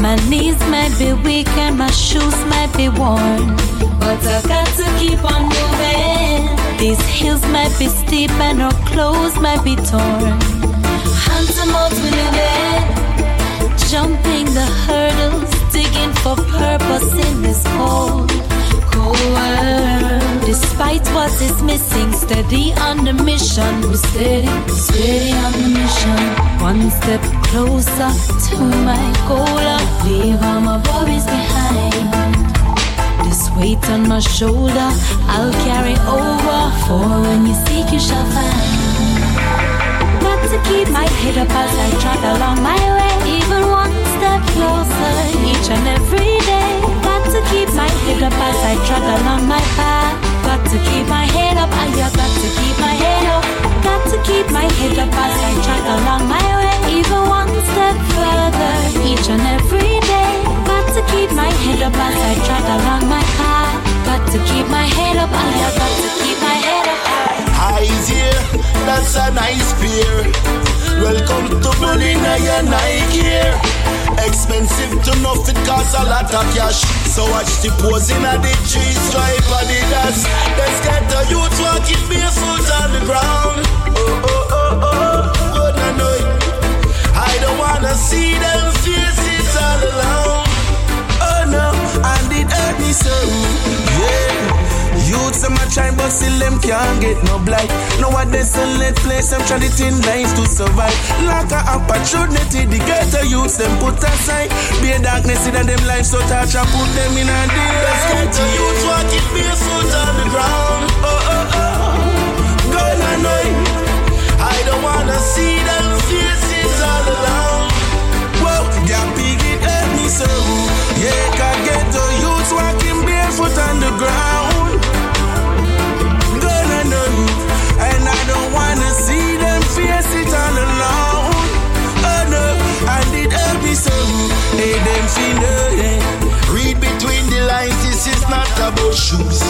my knees might be weak and my shoes might be worn, but I got to keep on moving. These hills might be steep and our clothes might be torn. Hands are motivated, jumping the hurdles, digging for purpose in this cold, Despite what is missing, steady on the mission. We're steady, steady on the mission. One step closer to my goal. Leave all my worries behind. This weight on my shoulder, I'll carry over. For when you seek, you shall find. Got to keep my head up as I trot along my way. Even one step closer each and every day. To keep my head up as I trot along my path. Got to keep my head up, I got to keep my head up. Got to keep my head up as I trot along my way. Even one step further each and every day. Got to keep my head up as I trot along my path. Got to keep my head up, I got to keep my head up. Eyes here, that's a nice pair. Welcome to Molina, your Nike here. Expensive to know it costs a lot of cash. So watch the posing of the tree stripe on the dash. Let's get the youth walking barefoot on the ground. Oh, oh, oh, oh, good know it. I don't wanna see them faces all alone. Oh no, and it hurt me so. Yeah. Youths them a try but still them can't get no blight. No one desolate place them try it in life to survive. Lack of opportunity, the ghetto youths them put aside. Be a darkness in them life, so touch and put them in a get the youths walking barefoot on the ground. Oh oh oh, I know it. I don't wanna see them faces all alone. Whoa, yeah, big it hurt me so. Yeah, get the youths walking barefoot on the ground. Them feel. Read between the lines, this is not about shoes.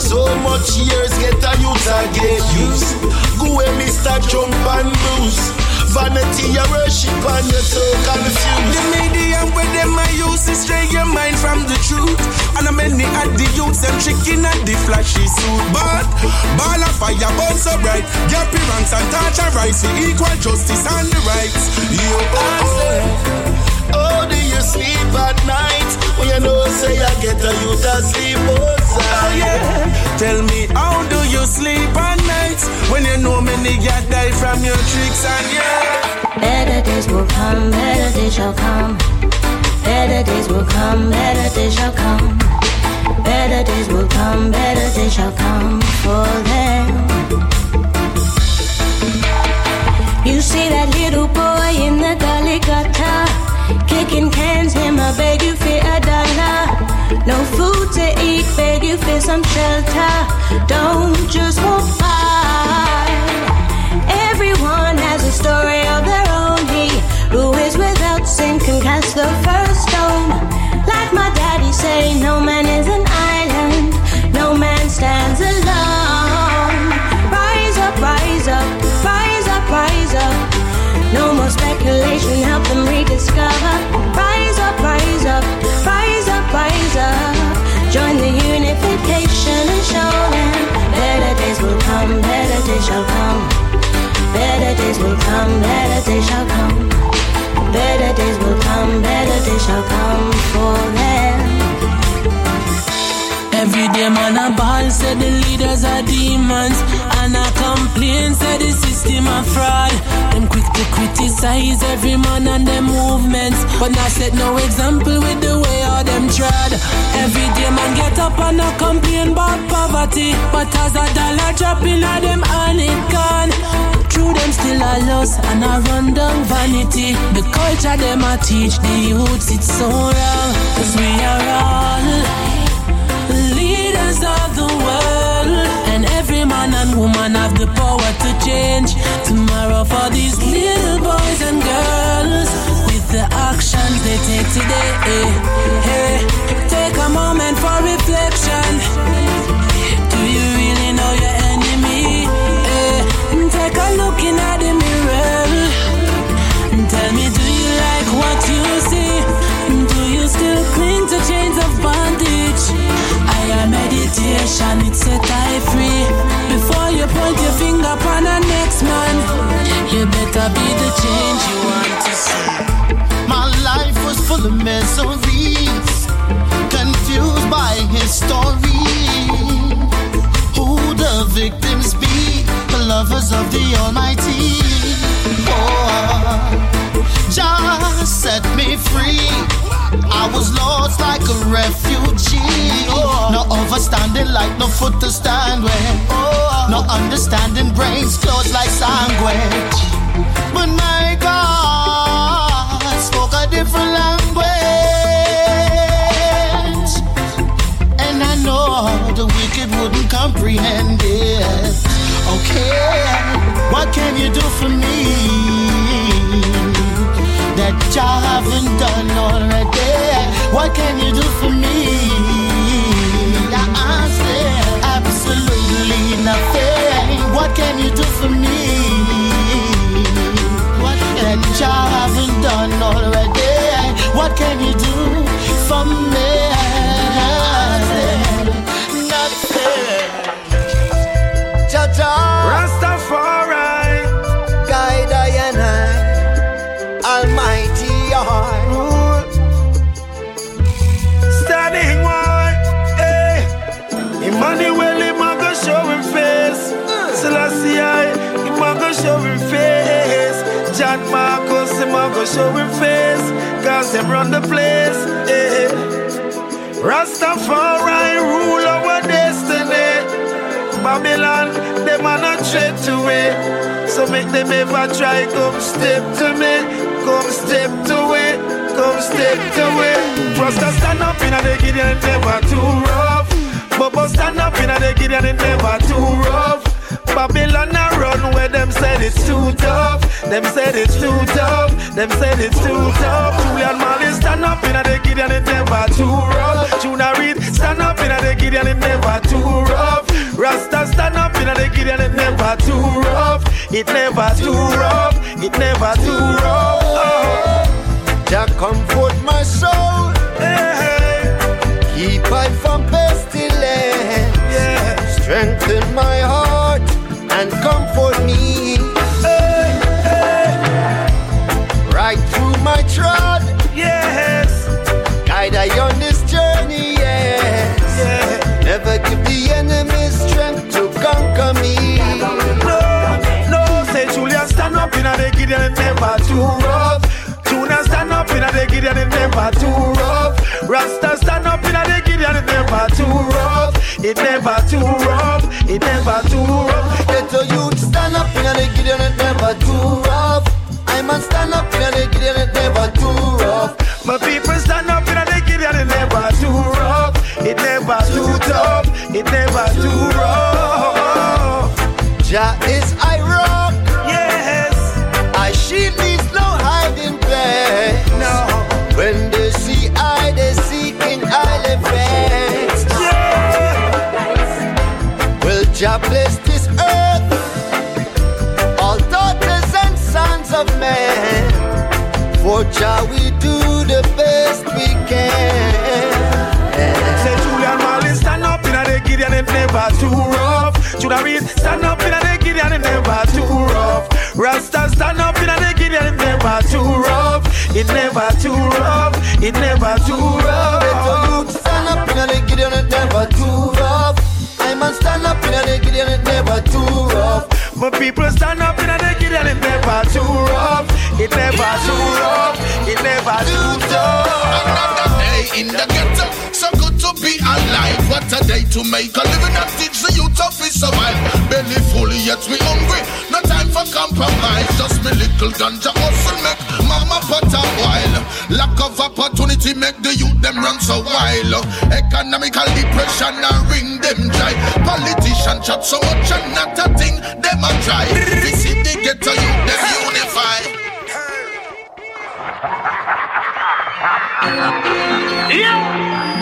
So much years get a youth I get used. Go away, Mr. Jump and Bruce. Vanity, you worship and you're so confused. The medium where them I use to stray your mind from the truth. And I'm many at the youths, them chicken at the flashy suit. But ball of fire burn so bright. Your appearance and touch and rise for equal justice and the rights. You oh, sleep at night? When you know say I get a youth asleep outside. Oh yeah. Tell me how do you sleep at night? When you know many got die from your tricks and yeah. Better days will come, better days shall come. Better days will come, better days shall come. Better days will come, better days shall come for them. You see that little boy in the gully gutter, kicking cans, him I beg you for a dollar. No food to eat, beg you for some shelter. Don't just walk by. Everyone has a story of their own. He who is without sin can cast the first stone. Like my daddy say, no man is an island, no man stands alone. Help them rediscover. Rise up, rise up, rise up, rise up. Join the unification and show them better days will come, better days shall come. Better days will come, better days shall come. Better days will come, better days shall come for them. Every day man a ball say the leaders are demons And I complain say the system a fraud. Them quick to criticize every man and them movements. But not set no example with the way all them trod. Every day man get up and a complain about poverty. But as a dollar drop in a them and it gone True them still a lost and I run down vanity. The culture them a teach the youths it's so wrong. Cause we are all leaders of the world man and woman have the power to change tomorrow for these little boys and girls with the actions they take today. Hey, take a moment for reflection. Do you really know your enemy? Hey, take a look in at the mirror. Tell me, do you like what you see? Do you still cling to chains of bondage? Girl, meditation, it set I free. Before you point your finger upon the next man, you better be the change you want to see. My life was full of miseries, confused by his story. Who the victims be? The lovers of the Almighty. Oh, just set me free. I was lost like a refugee. No overstanding like no foot to stand with. No understanding brains closed like sandwich. But my God spoke a different language. And I know the wicked wouldn't comprehend it. Okay, what can you do for me? That y'all haven't done already. What can you do for me? I said absolutely nothing. What can you do for me? What that y'all haven't done already? What can you do for me? Nothing. Cha-cha. John him a go show him face, cause them run the place. Eh. Rastafari rule our destiny. Babylon, them are not tread to it. So make them ever try, come step to me, come step to it, come step to it. Rasta stand up in a the Gideon, never too rough. Bubba stand up in a the Gideon, never too rough. Babylon a run where them said it's too tough. Them said it's too tough. Them said it's too tough. Julian Marley stand up in a the Gideon it never too rough. Tuna Reed stand up in a the Gideon it never too rough. Rasta stand up in a the Gideon it never too rough. It never too rough. It never too rough. Oh. Jah comfort my soul. Hey. Keep I from pestilence. Yeah. Strengthen my heart and comfort me. Hey, hey. Right through my trod, Yes. guide I on this journey, yes. Yeah. Never give the enemy strength to conquer me. No, no, say Julian stand up in a the Gideon it never too rough. Tuna stand up in a the Gideon it never too rough. Rasta stand up in a the Gideon it never too rough. It never too rough. It never too rough. Never too rough. I man stand up in the Gideon, it never too rough. My people stand up in a the Gideon it never too rough. It never too tough. It never too rough. Jah is I Jah we do the best we can. Say Julian Marley stand up in a the Gideon it never too rough. Judah Reed stand up in a the Gideon it never too rough. Rasta stand up in a the Gideon it never too rough. It never too rough. It never too rough. Better youth stand up in the Gideon, it never too rough. I man stand up in the Gideon, it never too rough. My people stand up in a the Gideon it never too rough. It never too rough. Never too tough. Another day in the ghetto, so good to be alive. What a day to make a living and teach the youth of his survive. Belly full, yet we hungry. No time for compromise. Just me little ganja hustle make mama a while. Lack of opportunity make the youth them run so wild. Economical depression and ring them dry. Politician chat so much and not a thing them a try. We see the ghetto youth them unify. Another day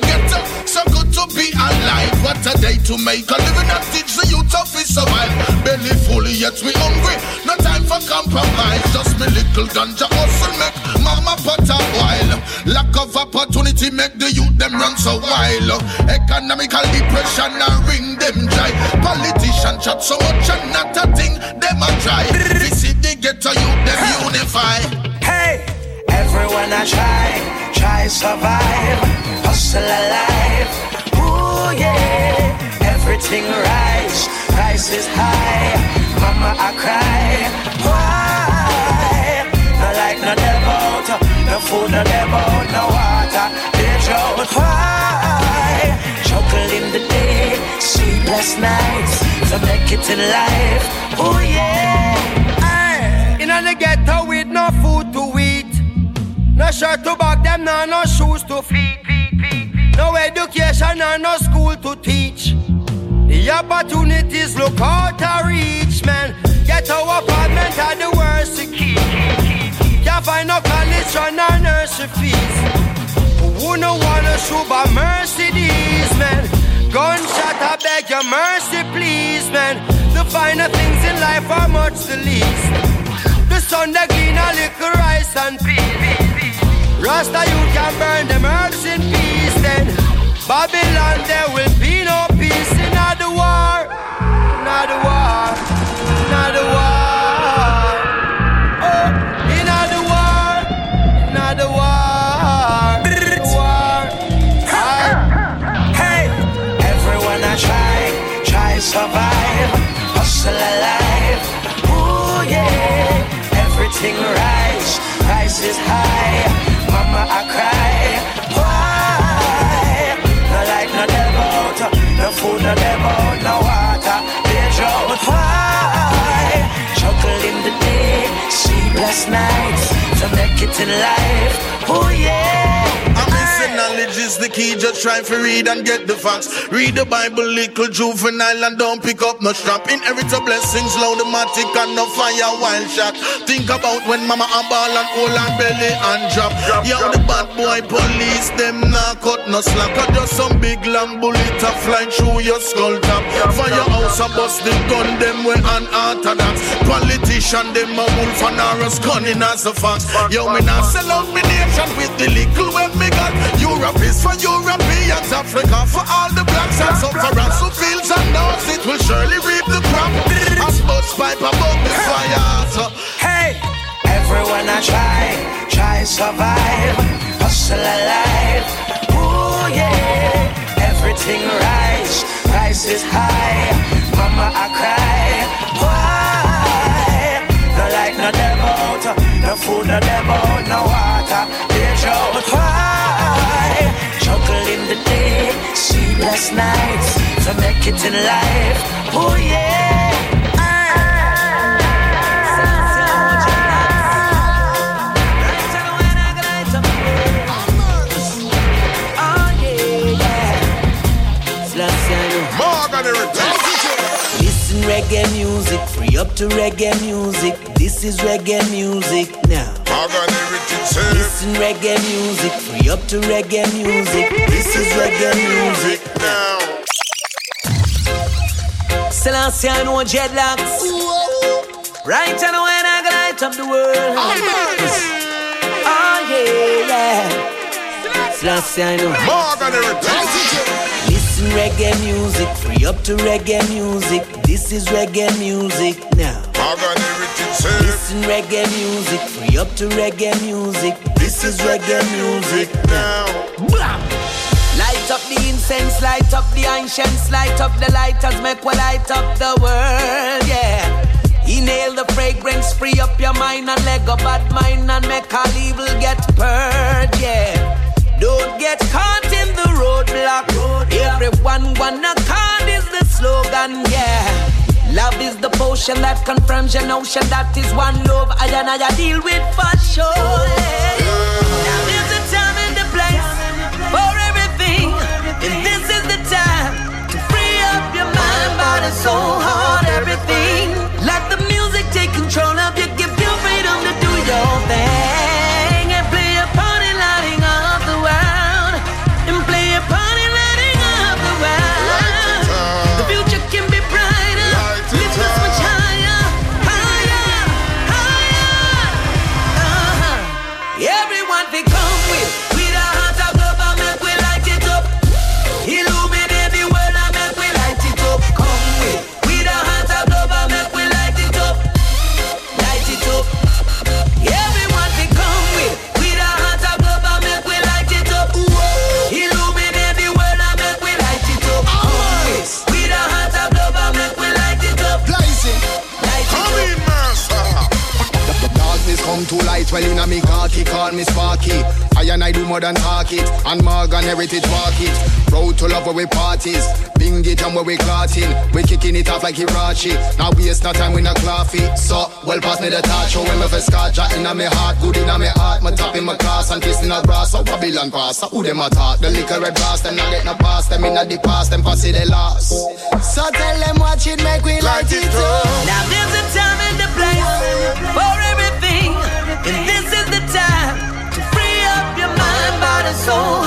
ghetto, so good to be alive. What a day to make a living and teach the youth of his survive. Belly full, yet we hungry. No time for compromise. Just me little ganja hustle make mama pot a while. Lack of opportunity make the youth them run so wild. Economical depression and ring them dry. Politician chat so much and not a thing them a try. Visit the ghetto youth them unify. Hey, everyone I try, try survive, hustle alive. Ooh yeah, everything rise, price is high. Mama I cry, why? No like no devil, no food, no devil, no water, they drought. Why? Chuckle in the day, sleepless nights, to make it in life. Oh yeah. In the ghetto with no food to eat, no shirt to back them, no no shoes to feet, no education, no no school to teach. The opportunities look out of reach, man. Ghetto apartment are the worst to keep. Can't find no college or no nursery fees. Who no wanna show by Mercedes, man? Gunshot, I beg your mercy, please, man. The finer things in life are much the least. The sun that clean a little rice and peas. Rasta, you can burn them herbs in peace, then. Babylon, there will be no peace in the war, not the war, not the war. Oh, in the war, not the war, the war. Hey, everyone I try, try survive, hustle alive. Ooh yeah, everything rise, price is high. Food, no devil, no water, they drought. Why? Chuckle in the day, sleepless nights, to make it in life. Oh yeah. Knowledge is the key. Just try to read and get the facts. Read the Bible, little juvenile, and don't pick up no strap. Inherit a blessings, loud-o-matic and no fire wild shot. Think about when mama and ball and hold and belly and drop. Yo, the bad boy police, them not cut no slack. Or just some big long bullet a flying through your skull top. Fire house a bust the gun, them way unorthodox. Politician, them a wolf and Horus gunning as a fox. Yo, me not sell out me nation with the little when me got. Europe is for Europeans, Africa for all the blacks and sufferers who feels and knows it will surely reap the crop. As much pipe above the fire. Hey, everyone I try, try survive, hustle alive. Ooh yeah, everything rise, price is high. Mama I cry, why? No like no devil, no food, no devil, no sleepless nights, to make it in life. Oh yeah. Up to reggae music. This is reggae music now. Morgan Heritage. say, Listen reggae music, free up to reggae music. This is reggae music. Now. Selassie, I know dreadlocks. Right know when I light up the world. Oh ah, yeah, yeah. Selassie, I know. Morgan Heritage. Listen reggae music, free up to reggae music. This is reggae music now. Morgan Heritage. say, Listen reggae music, free up to reggae music. This is reggae music now. Now. Light up the incense, light up the ancients, light up the lighters, make we light up the world, yeah. Inhale the fragrance, free up your mind and let go bad mind and make all evil get purged, yeah. Don't get caught in the roadblock. Everyone wanna call is the slogan, yeah. Love is the potion that confirms your notion that is one love I and I deal with for sure. yeah. Now there's a time and a place for everything, and this is the time to free up your mind, body, soul, heart, everything. Let the music take control of you, give you freedom to do your thing, well in a me khaki, call me Sparky. I and I do more than talk it, and Morgan Heritage walk it. Road to love where we parties, bingy jam where we clotting. We kicking it off like Hirachi. Now waste no time we not coffee. So, well pass me the touch, show him if a scotch in a me heart, good in a me heart. My top in my class and kissing a grass, so Babylon pass. So who them a talk? The liquor red brass, them not get no pass, them in the past, them pass it the last. So tell them watch it, make we light it up. Now there's a time and a place for everything, and this is the time to free up your mind, body, soul,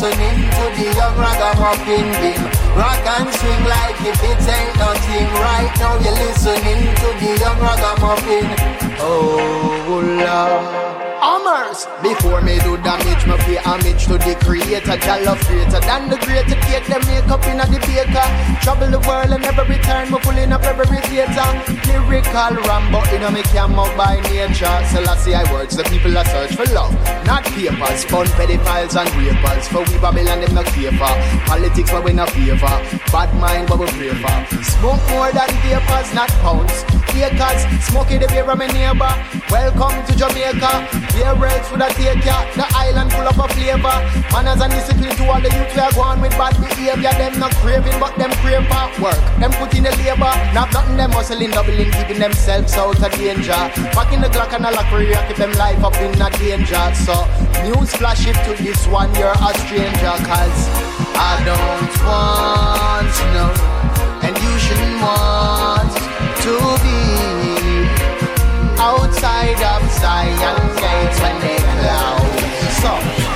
listening to the young ragamuffin beam. Rock and swing like if it ain't nothing. Right now you're listening to the young ragamuffin. Oh Lord. Before me do damage, me pay homage to the creator, Jah love greater than the greater cake. Them make up in a the baker. Trouble the world and never return. Me pulling up every theater. Lyrical Rambo in a me cam out by nature. Selassie I words, the people are search for love, not papers. Fun pedophiles and rapers. For we Babylon them not favor. Politics but we not favor. Bad mind but we pray for. Smoke more than vapors, not pounds. Acres, smoking the beer of my neighbor. Welcome to Jamaica. Beer rates for the take ya. The island full of a flavor. Manners and discipline to all the youth we are going with bad behavior. Them not craving, but them crave for work. Them put in the labor. Not nothing them hustling, doubling, keeping themselves out of danger. Back in the Glock and a lock career, keep them life up in a danger. So, news flash it to this one, you're a stranger. Cause I don't want to know. And you shouldn't want to be outside of Zion gates when they close. So,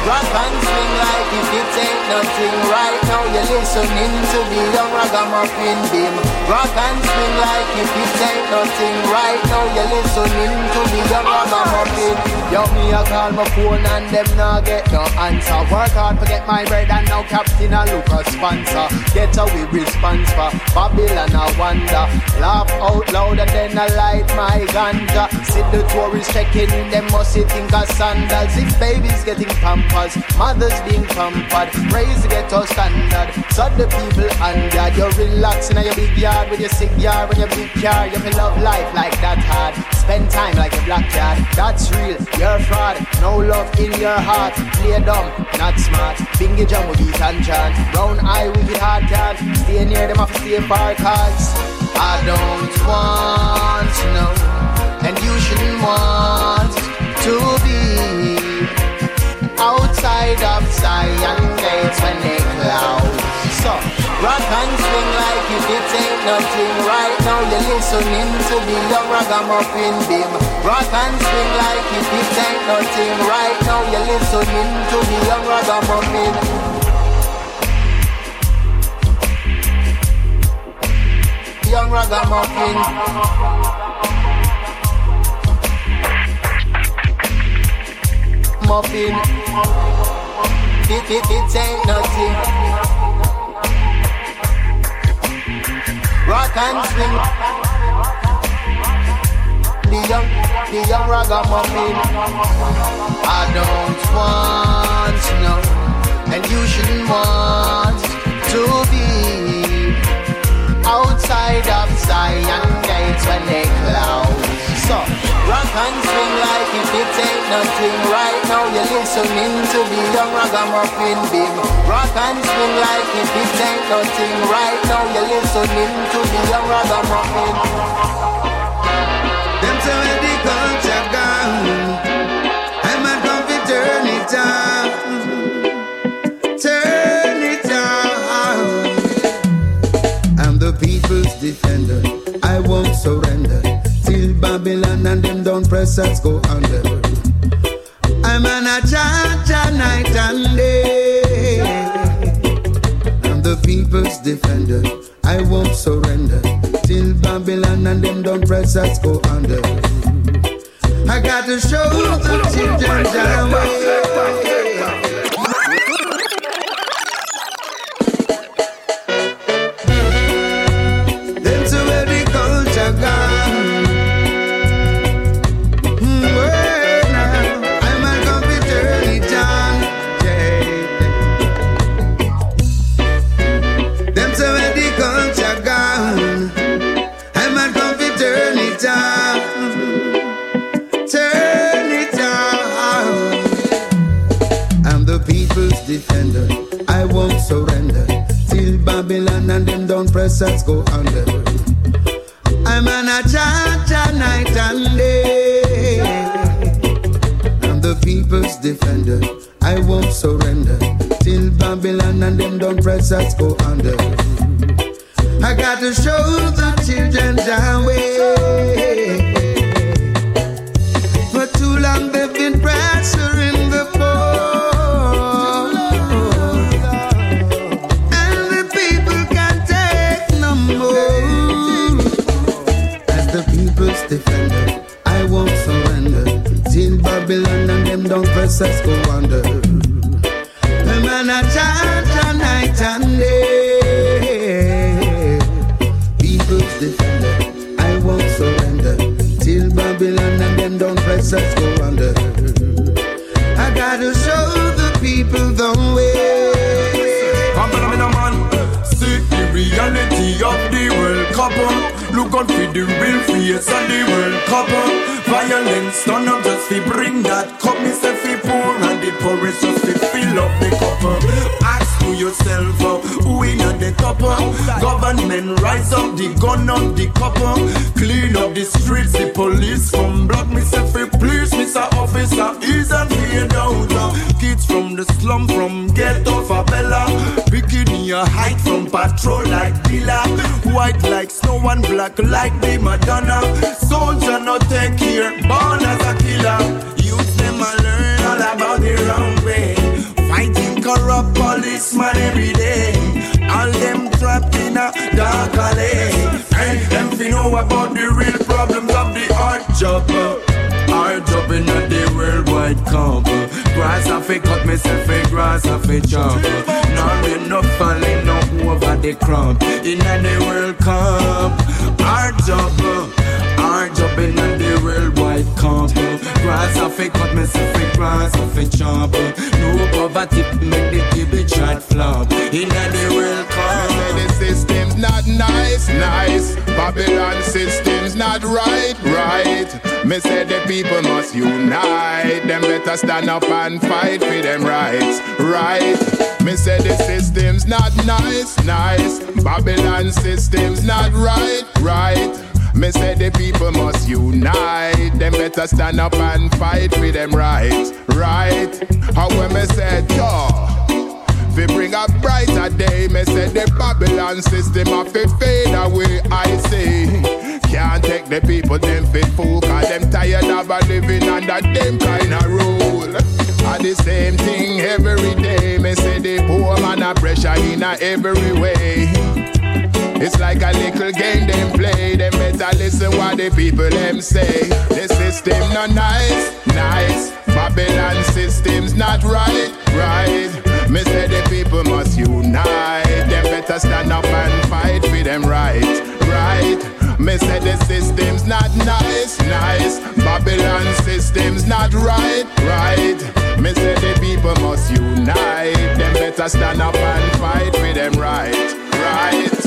rock and swing like if it ain't nothing. Right now you're listening to the young ragamuffin beam. Rock and swing like if it ain't nothing. Right now you're listening to the young ragamuffin. Yo, me I call my phone and them not get no answer. Work hard to get my bread and now Captain a look a sponsor. Get a we response for Babylon I wonder. Laugh out loud and then I light my ganja. See the tourists checking in, them must think of sandals. If babies getting pampers, mothers being pampered, raise the ghetto standard. So the people under you relaxing in your big yard with your sick yard when your big car. You feel love life like that hard. Spend time like a black cat. That's real. You're fraud. No love in your heart. Play dumb, not smart. Bingy jam with beat and chant. Brown eye with wicked hard cat. Stay near them off stay far cause I don't want to know. And you shouldn't want to be outside of Zion gates when they So rock and swing like if it ain't nothing. Right now you're listening to the young ragamuffin beam. Rock and swing like if it ain't nothing. Right now you're listening to the young ragamuffin. Young ragamuffin. Muffin. It, it, it ain't nothing. rock and swing. The young, the young ragamuffin. I don't want no, and you shouldn't want to be outside of Zion gates when they close. So rock and swing like if it ain't nothing. Right now you're listening to the young ragamuffin beam. Rock and swing like if it ain't nothing. Right now you're listening to the young ragamuffin. Them say where the culture gone, I might come to turn it on, turn it on. I'm the people's defender. And them don't press us go under. I'm an ajaja night and day. I'm the people's defender. I won't surrender till Babylon and them don't press us go under. I got to show the children the us go under. I'm an ajaja night and day. I'm the people's defender. I won't surrender till Babylon and them don't press us go under. I got to show know about the real problems of the hard job. Hard job in the worldwide cup. Grass off a cut myself a grass off a chop. Nor enough falling no over the crop. In the World Cup. Hard job. Hard job in the worldwide cup. Grass off a cut myself a grass off a chop. No poverty make the table chart flop. In the World Cup. The system's not nice, nice. Babylon system's not right, right. Me say the people must unite. Them better stand up and fight for them rights, right. Me say the system's not nice, nice. Babylon system's not right, right. Me say the people must unite. Them better stand up and fight for them rights, right. How when me say, yo. fi bring a brighter day. Me say the Babylon system have to fade away. I say can't take the people them fit fool, cause them tired of a living under them kind of rule. And the same thing every day. Me say the poor man a pressure in a every way. It's like a little game them play. Them better listen what the people them say. The system not nice, nice. Babylon system's not right, right. Me say the people must unite. Them better stand up and fight for them right, right. Me say the system's not nice, nice. Babylon system's not right, right. Me say the people must unite. Them better stand up and fight for them right, right.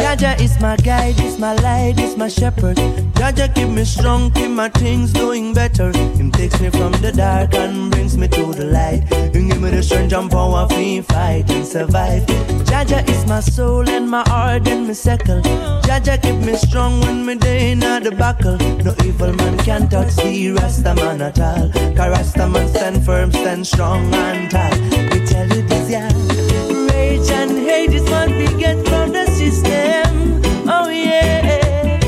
Jaja is my guide, is my light, is my shepherd. Jaja keep me strong, keep my things doing better. Him takes me from the dark and brings me to the light. He give me the strength and power to fight and survive. Jaja is my soul and my heart and my circle. Jaja keep me strong when me day in the buckle. No evil man can touch the Rasta man at all. Cause Rasta man stand firm, stand strong and tall. We tell you this, yeah. And is what we get from the system. Oh yeah.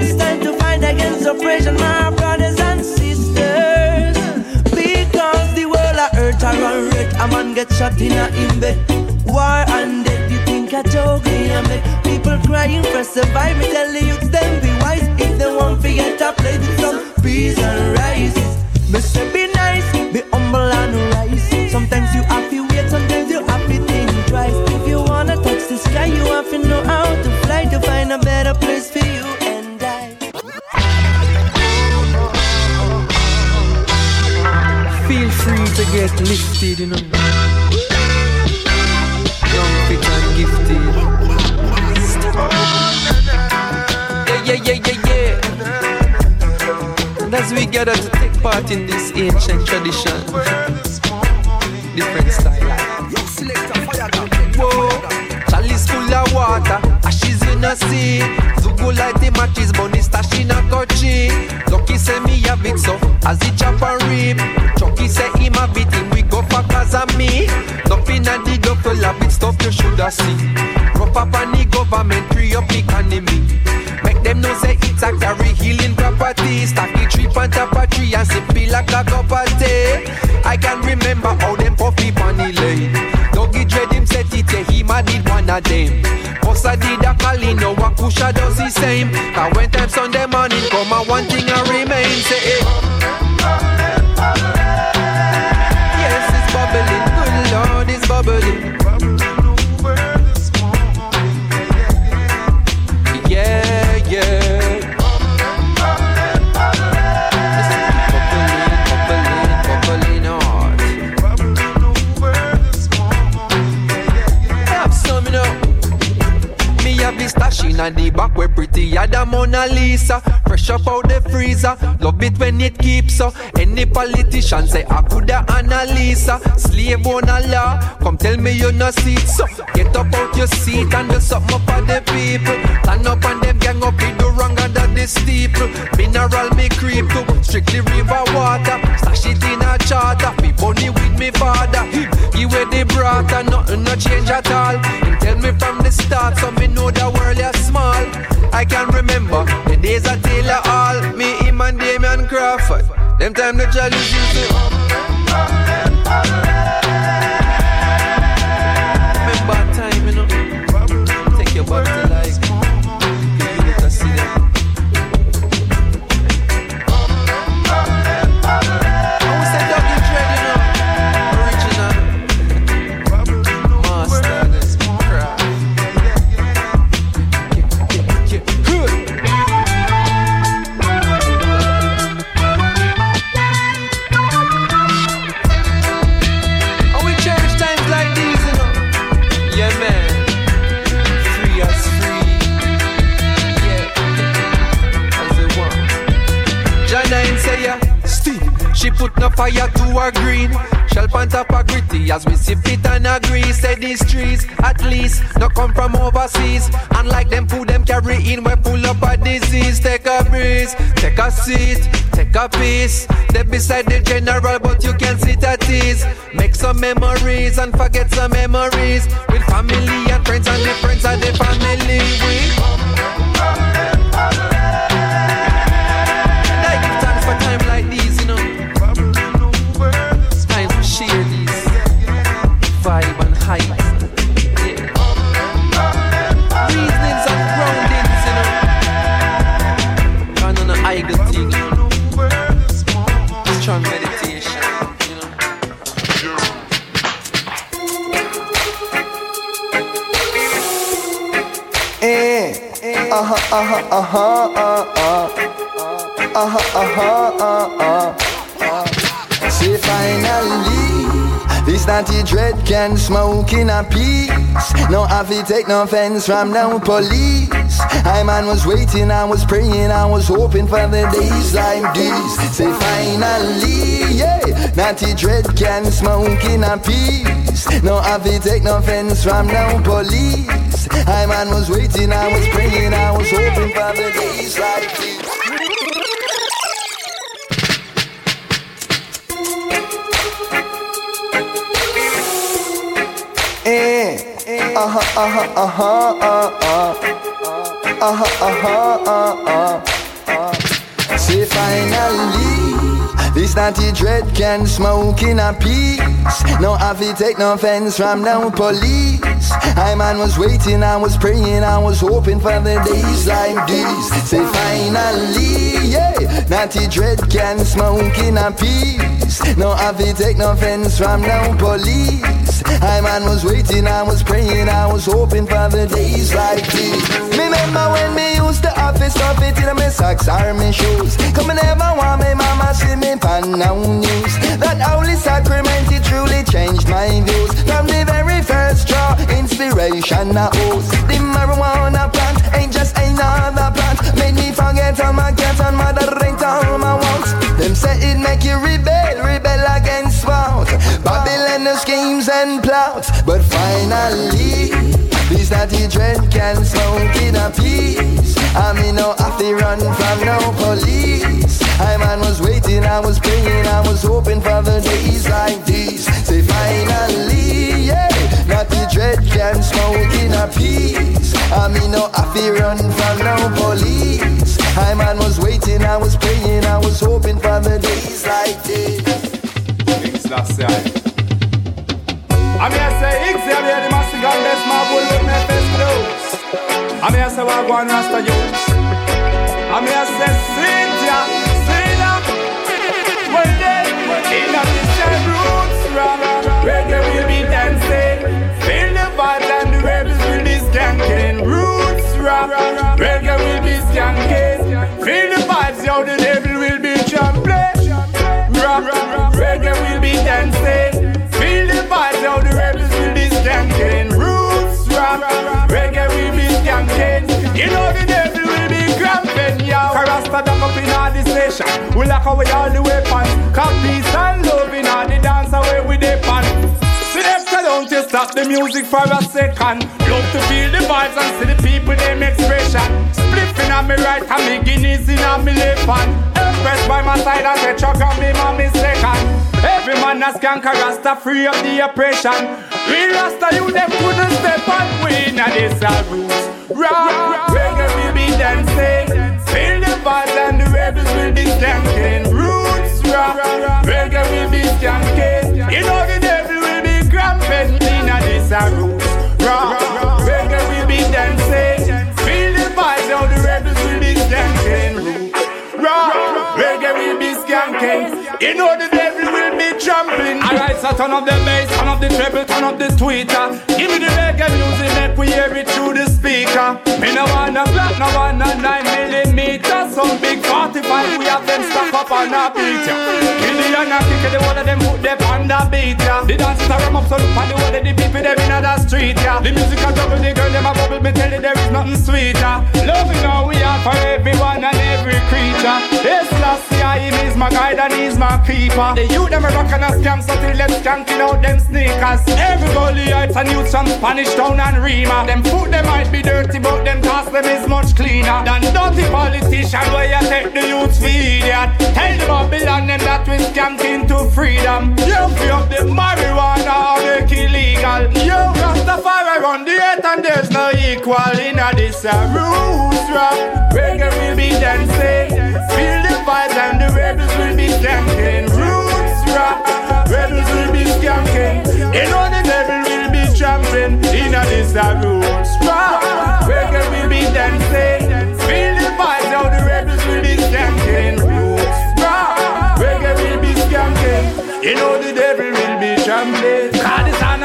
It's time to fight against oppression, my brothers and sisters. Because the world of earth are run red. A man get shot in a in bed. War and death, you think a joke I make people crying for survive. Me tell the youths them be wise if they want to get a plate with some peace and rice. Me say get lifted, you know. Young, fit, and gifted. Yeah, yeah, yeah, yeah, yeah. And as we gather to take part in this ancient tradition, different style. Of water, ashes in a sea. Zugu light the matches, bunny stash in a kochi. Lucky say me have it so, as it chop and rip. Chucky say him a beat him, we go for cause of me. Nothing a the duffel a bit stuff you shoulda see. Rough up on the government, free up economy. Make them know say it's a carry healing property. Stack the tree on top of tree and sip like a cup of tea. I can remember how of them. Bossa did a calling, no Wakusha does the same. Cause when time Sunday morning come and one thing I remain, say hey. Back where pretty a Mona Lisa. Fresh up out the freezer. Love it when it keeps so. Any politician say I coulda Annalisa. Slave on a law. Come tell me you no see it. So get up out your seat and do something up for the people. Stand up and them gang up in the the steeple. Mineral me creep to strictly river water. Stash it in a charter. Be bunny with me father. He wear the brought nothing no change at all. Him tell me from the start so me know the world is small. I can remember the days of Taylor Hall. Me, him and Damian Crawford. Them time the challenge used to put no fire to her green. Shell on top of gritty as we sip it and agree. Say these trees, at least, no come from overseas. Unlike them food them carry in, we full up a disease. Take a memories. Take a seat, take a piece. They beside the general, but you can sit at ease. Make some memories and forget some memories. With family and friends and the friends and the family. We uh-huh, uh-huh, uh-huh. Say finally, this naughty dread can smoke in a peace. No have to take no offense from no police. I man was waiting, I was praying, I was hoping for the days like these. Say finally, yeah, naughty dread can smoke in a peace. No have to take no offense from no police. I man was waiting, I was praying, I was hoping for the days like these. Eh, uh huh, uh huh, uh huh, uh huh, uh huh, uh huh, uh huh. Say finally. This naughty dread can smoke in a peace. No have take no offense from no police. I man was waiting, I was praying, I was hoping for the days like these. Say finally, yeah, naughty dread can smoke in a peace. No have take no offense from no police. I man was waiting, I was praying, I was hoping for the days like these. Remember when me used to have this stuff it in my socks or my shoes. Come and never want me mama see me pan now news. That holy sacrament it truly changed my views. From the very first draw, inspiration I owes. The marijuana plant ain't just another plant. Made me forget all my cats and moderate all my wants. Them say it make you rebel, rebel against what? Babylon schemes and plots. But finally, this naughty dread can smoke in a peace. I mean, no have to run from no police. I man was waiting, I was praying, I was hoping for the days like these. Say finally, yeah, naughty dread can smoke in a peace. I mean, no have to run from no police. I man was waiting, I was praying, I was hoping for the days like this. Things last year. I'm here say Xavier the gun this my bull with me face close. I'm here say one rasta youth. I'm here say Cynthia, Cynthia. Well then, in a distant roots, reggae Karasta dug up in all this nation. We lock away all the weapons. Copies and love in all the dance away with the pan. Selector, don't you stop the music for a second. Love to feel the vibes and see the people them expression. Spliffing on me right and me guineas in on me left hand. Express by my side and say chuck on me mommy second. Every man a skank rasta free of the oppression. We rasta you them couldn't step on. We in this a roots. Rock, reggae will be dancing. Rebels will be skanking. Roots, rock, reggae will be skanking. You know the devil will be cramping. In a this a roots. Rock, reggae will be dancing. Feel the vibes how the rebels will be skanking. Rock, reggae will be skanking. You know the be trampling. Alright, so turn up the bass, turn up the treble, turn up the tweeter. Give me the reggae music, make we hear it through the speaker. Me no wanna black, no wanna nine millimeter. Some big 45, we have them stuck up on a beat ya. Kill the and a kick the one of them put them on the beat ya. The dancers are ram up, so look on the of the people them in the street ya. The music a double, the girl them a bubble, me tell you there is nothing sweeter. Love you know we are for everyone and every creature. Yes, last year him is my guide and he's my keeper. The youth them a rock and a scam, so till them skanking out them sneakers. Every gully heights and youth from Spanish Town and Rima. Them foot them might be dirty, but them cast system is much cleaner than dirty politician where you take the youth for idiot. Tell the Babylon them that we scamped into freedom. You free up the marijuana or make illegal. You Rastafari run the earth and there's no equal in a this a roots rap. Reggae will be dancing, feel the vibes and the rebels will be skanking. Rap, rebels will be skanking. You know the devil will be trampling in a this roots rap. Reggae will be dancing, feel the vibes how the rebels will be skanking. Roots rap, reggae will be skanking. You know the devil will be trampling.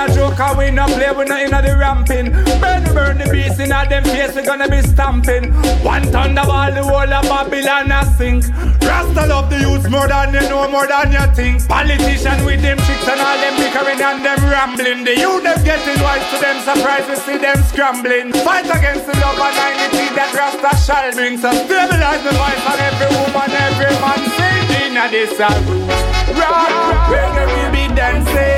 A joke, and we no play, we no inna the ramping. Burn, burn the beast inna them face, we gonna be stamping. One thunderball, the whole of Babylon a sink. Rasta love the youth more than you know, more than you think. Politician with them tricks and all them bickering and them rambling. The youth them getting wise to them surprise, we see them scrambling. Fight against the love and unity that Rasta shall bring. So stabilize the voice of every woman, every man sing. Inna this a rock, reggae will be dancing.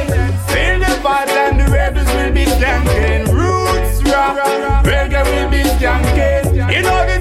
Vibes and the rebels will be skanking. Roots rock, reggae will be skanking. You know the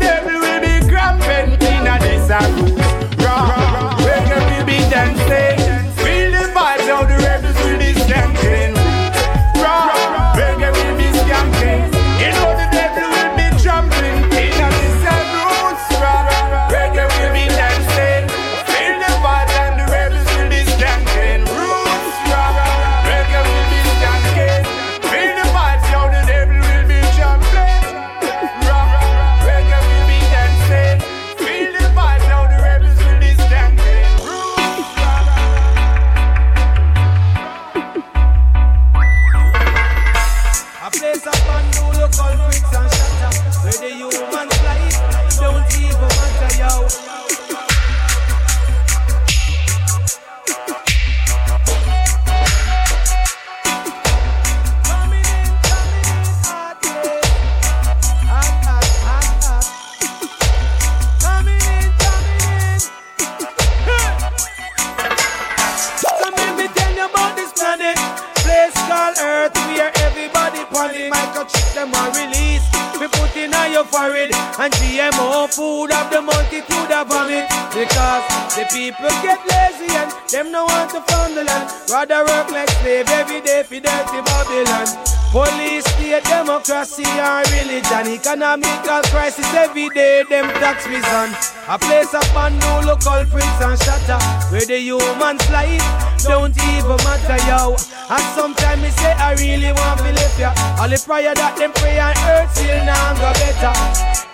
your forehead And GMO food of the multitude of vomit. Because the people get lazy And them no want to found the land Rather work like slave every day For dirty Babylon Police, state, democracy and religion. Economical crisis every day Them tax reason. A place upon no local prince and shatter Where the humans life don't even matter, yo And sometimes me say I really want to live ya All the prayer that them pray on earth still now go better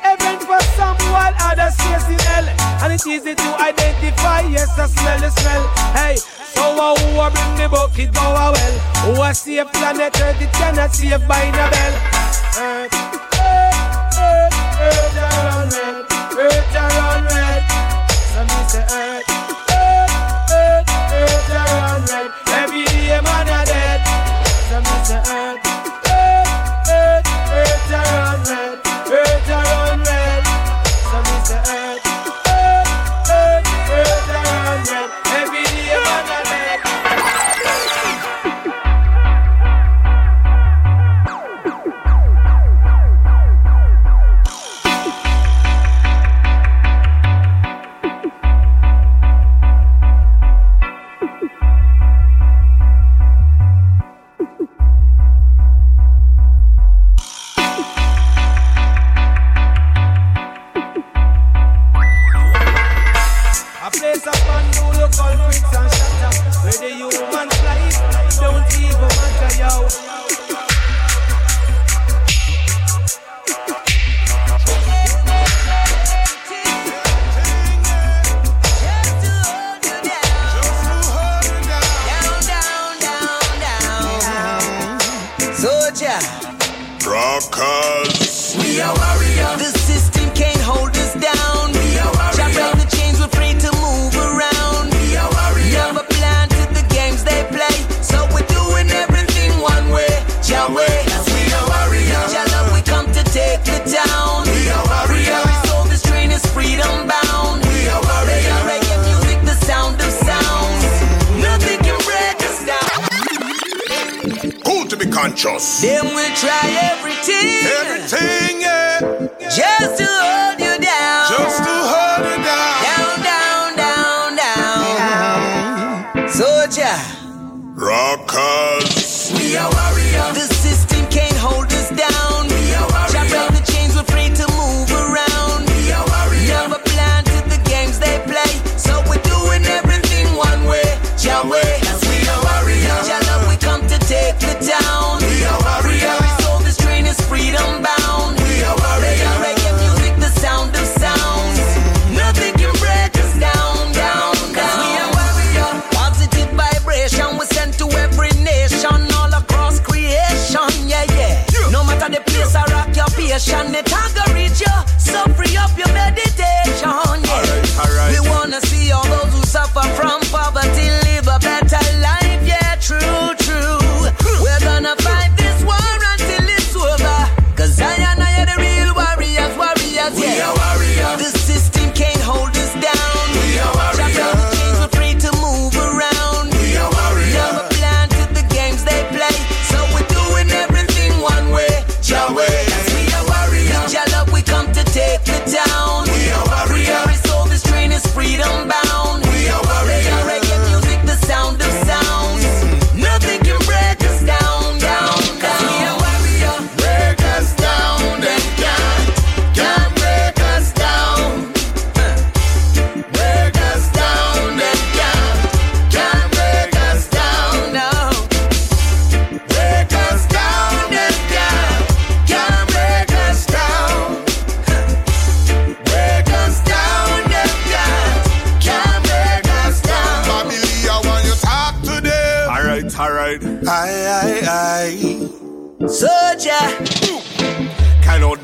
Heaven for some while others face in hell And it's easy to identify, yes I smell the smell Hey, so uh, who a bring the bucket go a well Who a save planet earth it cannot save by no bell Earth, earth, earth, earth around red Earth around red So me say earth, earth,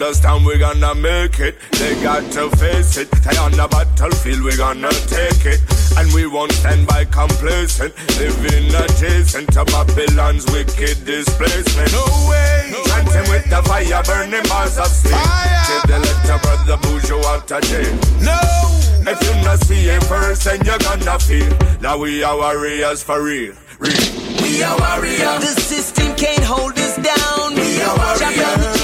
understand we gonna make it. They got to face it. Stay on the battlefield, we gonna take it. And we won't stand by complacent. Living adjacent to Babylon's wicked displacement. No way. Chanting with the fire, burning bars of steel. Fire. Till they let your brother Buju out of jail. No. If you not see it first, then you're gonna feel that we are warriors for real. Real. We are warriors. The system can't hold us down. We are Chop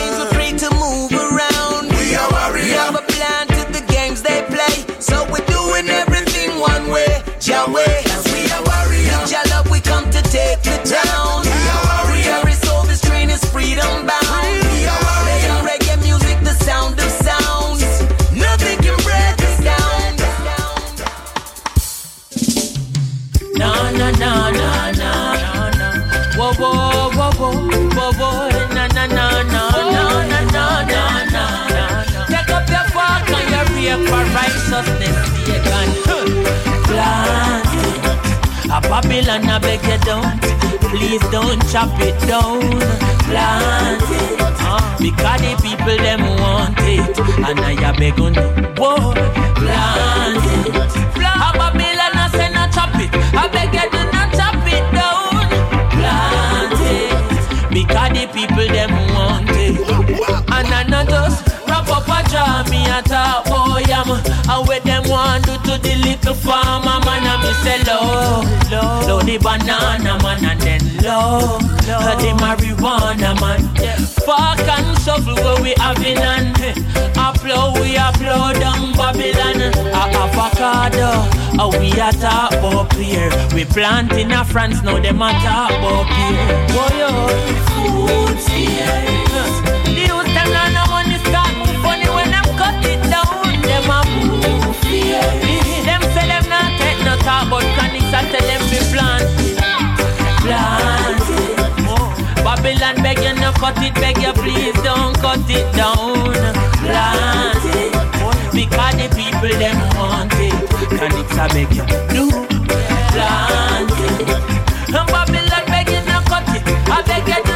for righteousness, pagan. Plant it. A Babylon, I beg you don't. Please don't chop it down. Plant it. Uh, because the people them want it. And I beg on Whoa. Plant it. A Babylon, I say not chop it. I beg you do not chop it down. Plant it. Because the people them want it. And I not just up a jar, me a talk boy am. And what them want do to the little farmer man, I me say low, low, low the banana man, and then low, low the marijuana man. Fuck and shuffle where we having and upload we upload down Babylon. A avocado, a we a talk about here. We plant in a France now them a talk about here. Boy, oh, food here. Tell them be plant. Plant it. Babylon beg you no cut it, beg you please don't cut it down. Plant it. Because the people them want it. Chronics I beg you do. Plant it. And Babylon beg you no cut it. I beg you do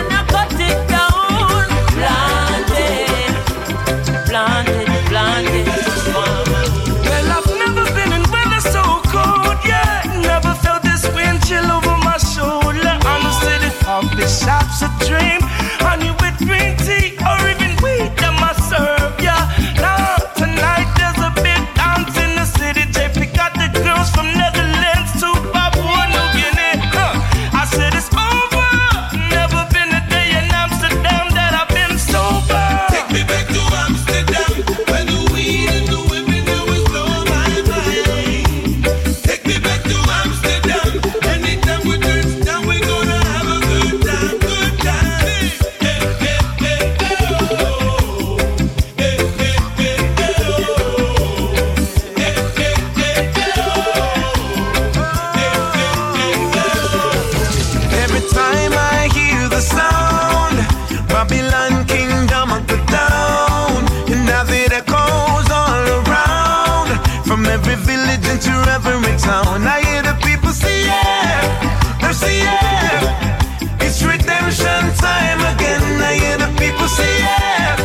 your every town. I hear the people say, yeah, they say, yeah. It's redemption time again. I hear the people say, yeah,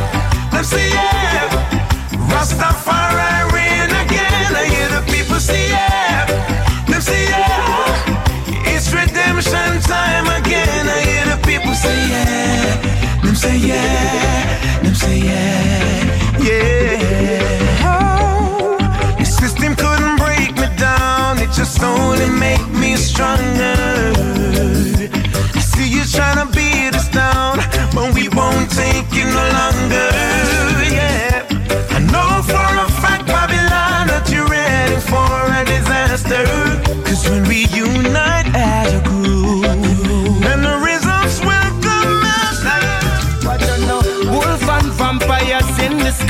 they say, yeah. Rastafari reign again. I hear the people say, yeah, they say, yeah. It's redemption time again. I hear the people say, yeah, them say, yeah, them say, yeah, yeah. Only make me stronger.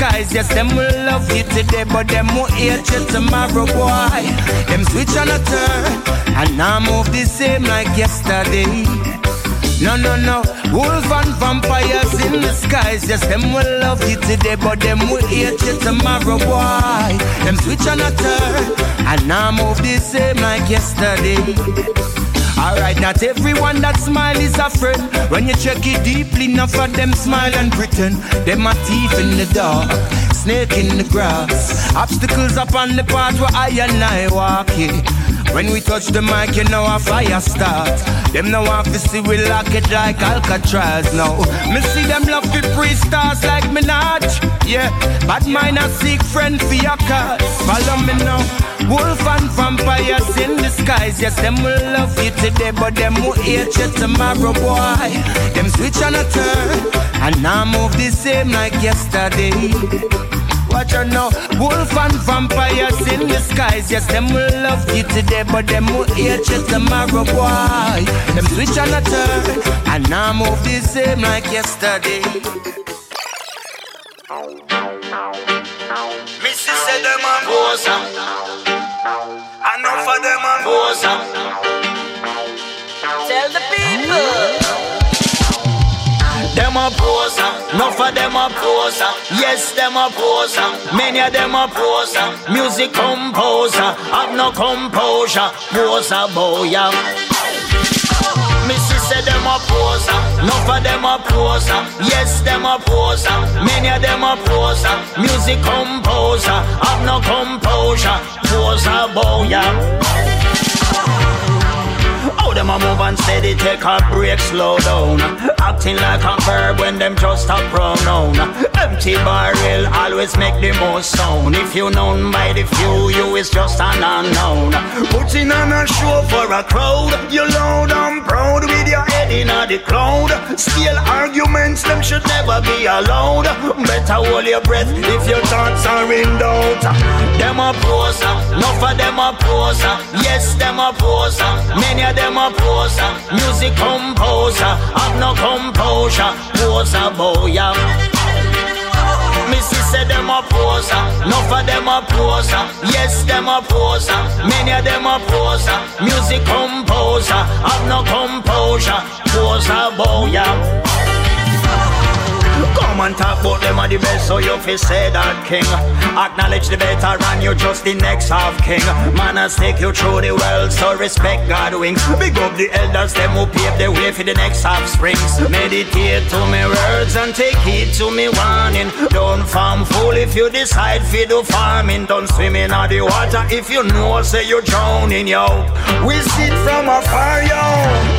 Disguise. Yes, them will love you today, but them will hate you tomorrow, boy. Them switch on a turn, and now move the same like yesterday. No, no, no. Wolf and vampires in the skies. Yes, them will love you today, but them will hate you tomorrow, boy. Them switch on a turn, and now move the same like yesterday. Alright, not everyone that smile is a friend. When you check it deeply, enough of them smile and pretend. Them a thief in the dark, snake in the grass. Obstacles upon the path where I and I walk. Yeah. When we touch the mic, you know a fire start. Them no want to see we lock it like Alcatraz. No, me see them love the pre stars like Minaj. Yeah, but mine a seek friend for your cause. Follow me now. Wolf and vampires in disguise. Yes, them will love you today, but them will hate you tomorrow, boy. Them switch on a turn, and now move the same like yesterday. Watch out now, wolf and vampires in disguise. Yes, them will love you today, but them will hate you tomorrow, boy. Them switch on a turn, and now move the same like yesterday. Missy said them a poser. Um. Enough of them a poser. Um. Tell the people. Them a poser, enough of them a poser. Yes, them a poser, many of them a poser. Music composer, have no composure. Poser boy. Missy said them a poser, enough of them a poser. Yes, them a poser, many of them a poser. Music composer, have no composure. Poser boy, How them a move and steady, take a break, slow down. Acting like a verb when them just a pronoun. Empty barrel always make the most sound. If you known by the few, you is just an unknown. Putting on a show for a crowd, you loud and proud with your head in the cloud. Still arguments, them should never be allowed. Better hold your breath if your thoughts are in doubt. Them a poser, enough of them a poser. Yes, them a poser. Many them a poser. Music composer, have no composure. Poser boy, yeah. Missy said them a poser, enough of them a poser. Yes, them a poser, many of them a poser. Music composer, have no composure. Poser boy. Come and talk about them are the best, so you fi say that king. Acknowledge the veteran, you're just the next half king. Man, I take you through the world, so respect God wings. Big up the elders, them who pave the way for the next half springs. Meditate to me words and take heed to me warning. Don't farm fool if you decide fi do farming. Don't swim in the water if you know say you're drowning, yo. We sit from afar, yo.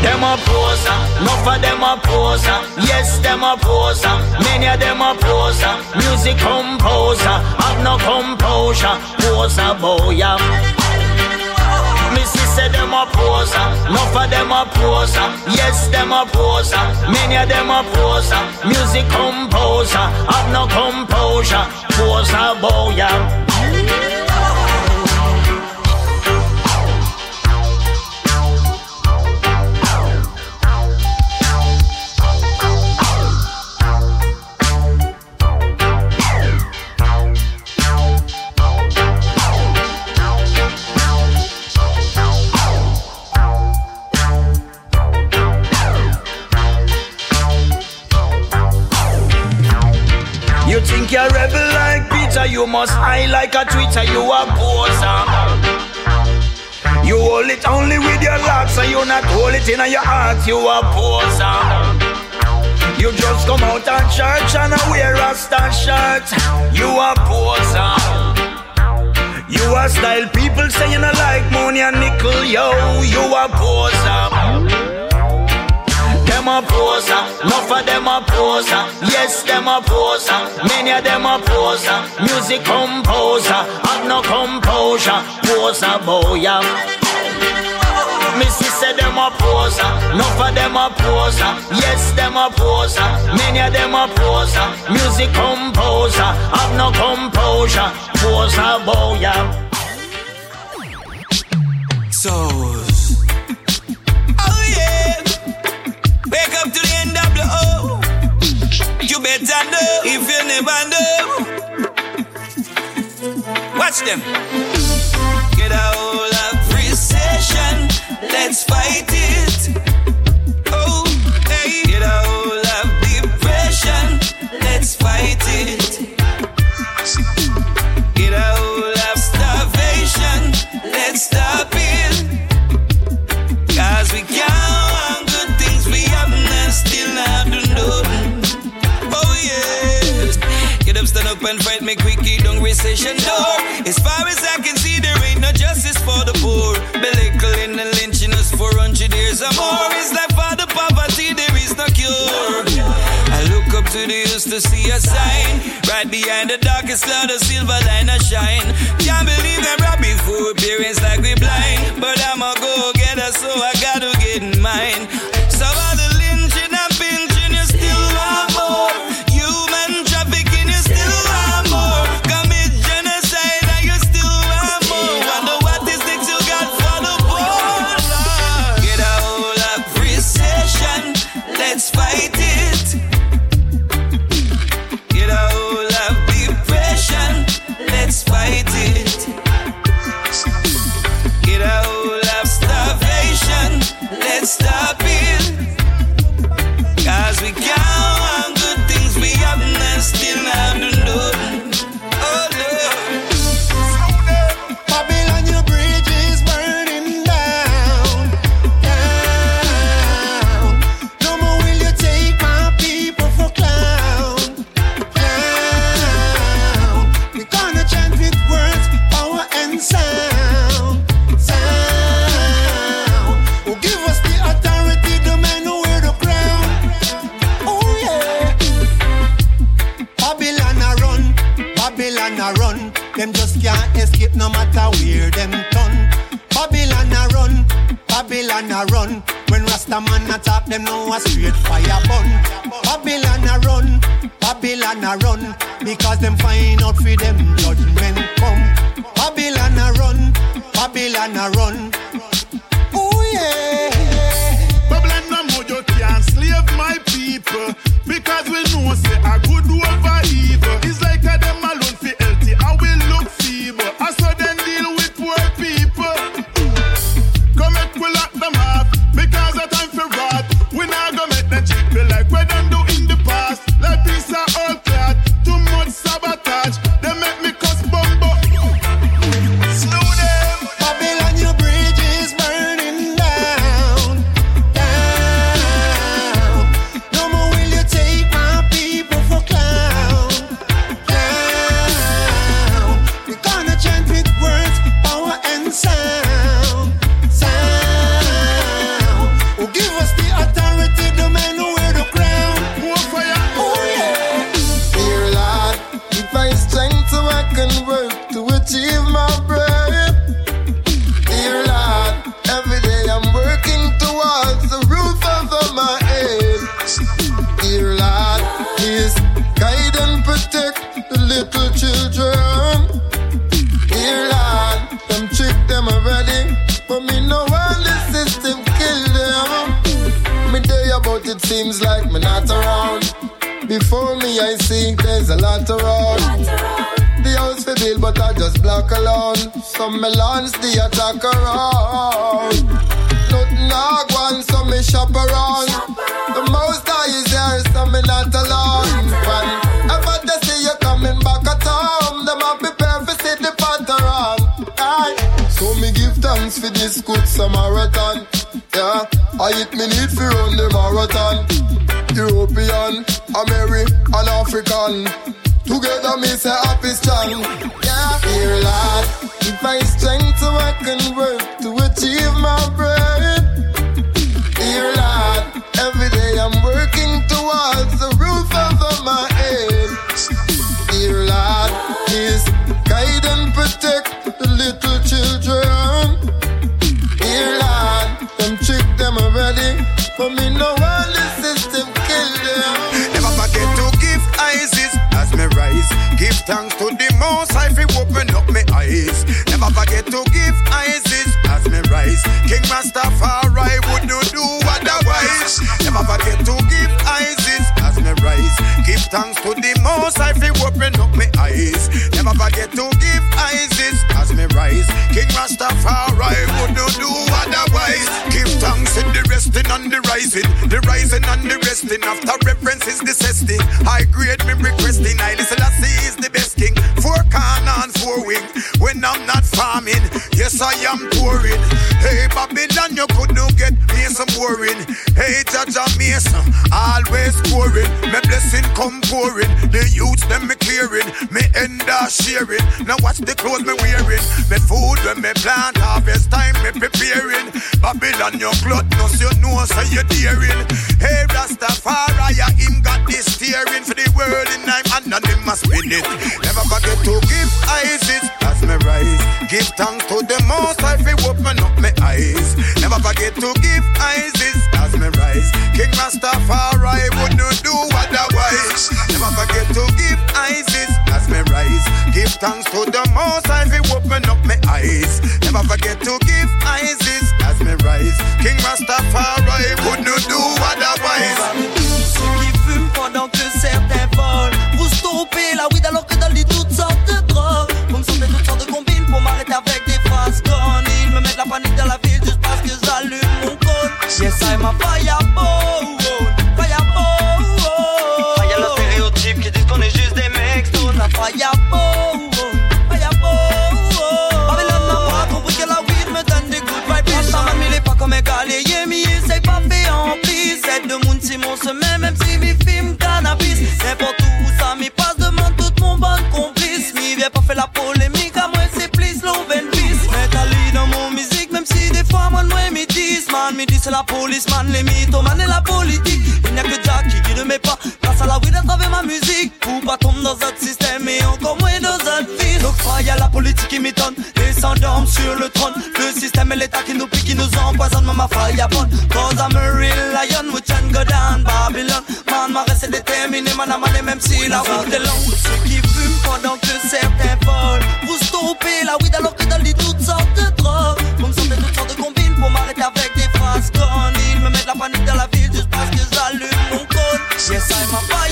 Them a poser, enough of them a poser. Yes, them a poser. Many of them a poser, music composer, have no composure, poser boy. yeah. Missy said them a poser, enough of them a poser. Yes, them a poser, many of them a poser, music composer, have no composure, poser boy. You're rebel like Peter, you must high like a Twitter, you a poser. You hold it only with your locks, and you not hold it in your heart. You a poser. You just come out of church and wear a star shirt. You a poser. You a style people say you not like money and nickel, yo. You a poser them a poser. Enough of them a poser. Yes, them a poser. Many of them a poser. Music composer. Have no composure. Poser boy. Missy said them a poser. Enough of them a poser. Yes, them a poser. Many of them a poser. Music composer. Have no composure. Poser boy. So Wake up to the NWO. You better know if you never know. Watch them. Get a hold of recession. Let's fight it. Oh, hey. Get a hold of depression. Let's fight it. Get a hold of starvation. Let's stop it. And fight me quick, don't recession door. As far as I can see, there ain't no justice for the poor. Belittling and lynching us for hundred years or more. It's like for the poverty, there is no cure. I look up to the hills to see a sign. Right behind the darkest cloud, a silver line a shine. Can't believe them robbing for appearance like we blind. But I'm a go getter, so I gotta get mine. But me no want the system kill them. Never forget to give ises as me rise. Give thanks to the most high fi open up me eyes. Never forget to give ises as me rise. King Rastafari would not do otherwise. Never forget to give ises as me rise. Give thanks to the most high fi open up me eyes. Never forget to give ises as me rise. King Rastafari would not do and the rising, the rising and the resting. After reference is the sesting. High grade me requesting. I listen, I see is the best king. Four corner and four wing. When I'm not farming, yes I am pouring. Hey Babylon, you couldn't get me some boring. Hey Jaja Mason, always pouring. My blessing come pouring. The youths them me clearing. Me end up sharing. Now watch the clothes me wearing. Me food when me plant harvest time me preparing. Babylon, cloth, no you know so you daring. Hey Rastafari, him got this steering for the world in him must win it. Never forget to give as me rise. Give thanks to the most high fi open up my eyes. Never forget to give ises as me rise. King Rastafari would not do otherwise. Never forget to give ises as me rise. Give thanks to the most high fi open up my eyes. Never forget to give ises as me rise. King Rastafari would not do I'm a fireball, fireball. Fire los stéréotypes qui disent qu'on est juste des mecs stone. I'm fireball. Galéer, c'est pas fait en piste. C'est de monde si mon semaine, même si mi filme cannabis. N'importe où ça m'y passe, demande tout mon bon complice. Mi vient pas faire la police. C'est la police man les mythomanes et la politique. Il n'y a que Jack qui guide mes pas. Grâce à la weed à travers ma musique. Pour pas tomber dans un système et encore moins dans un vie Donc croyez à la politique qui m'étonne. Et s'endorme sur le trône. Le système et l'état qui nous pique qui nous empoisonne Maman fire bonne. Cause I'm a real lion We can go down Babylon. Man m'a resté déterminé Man a mané même si la route est longue. Ceux qui fument pendant que certains volent Vous stoppez la weed alors que dans lit Yes I'm a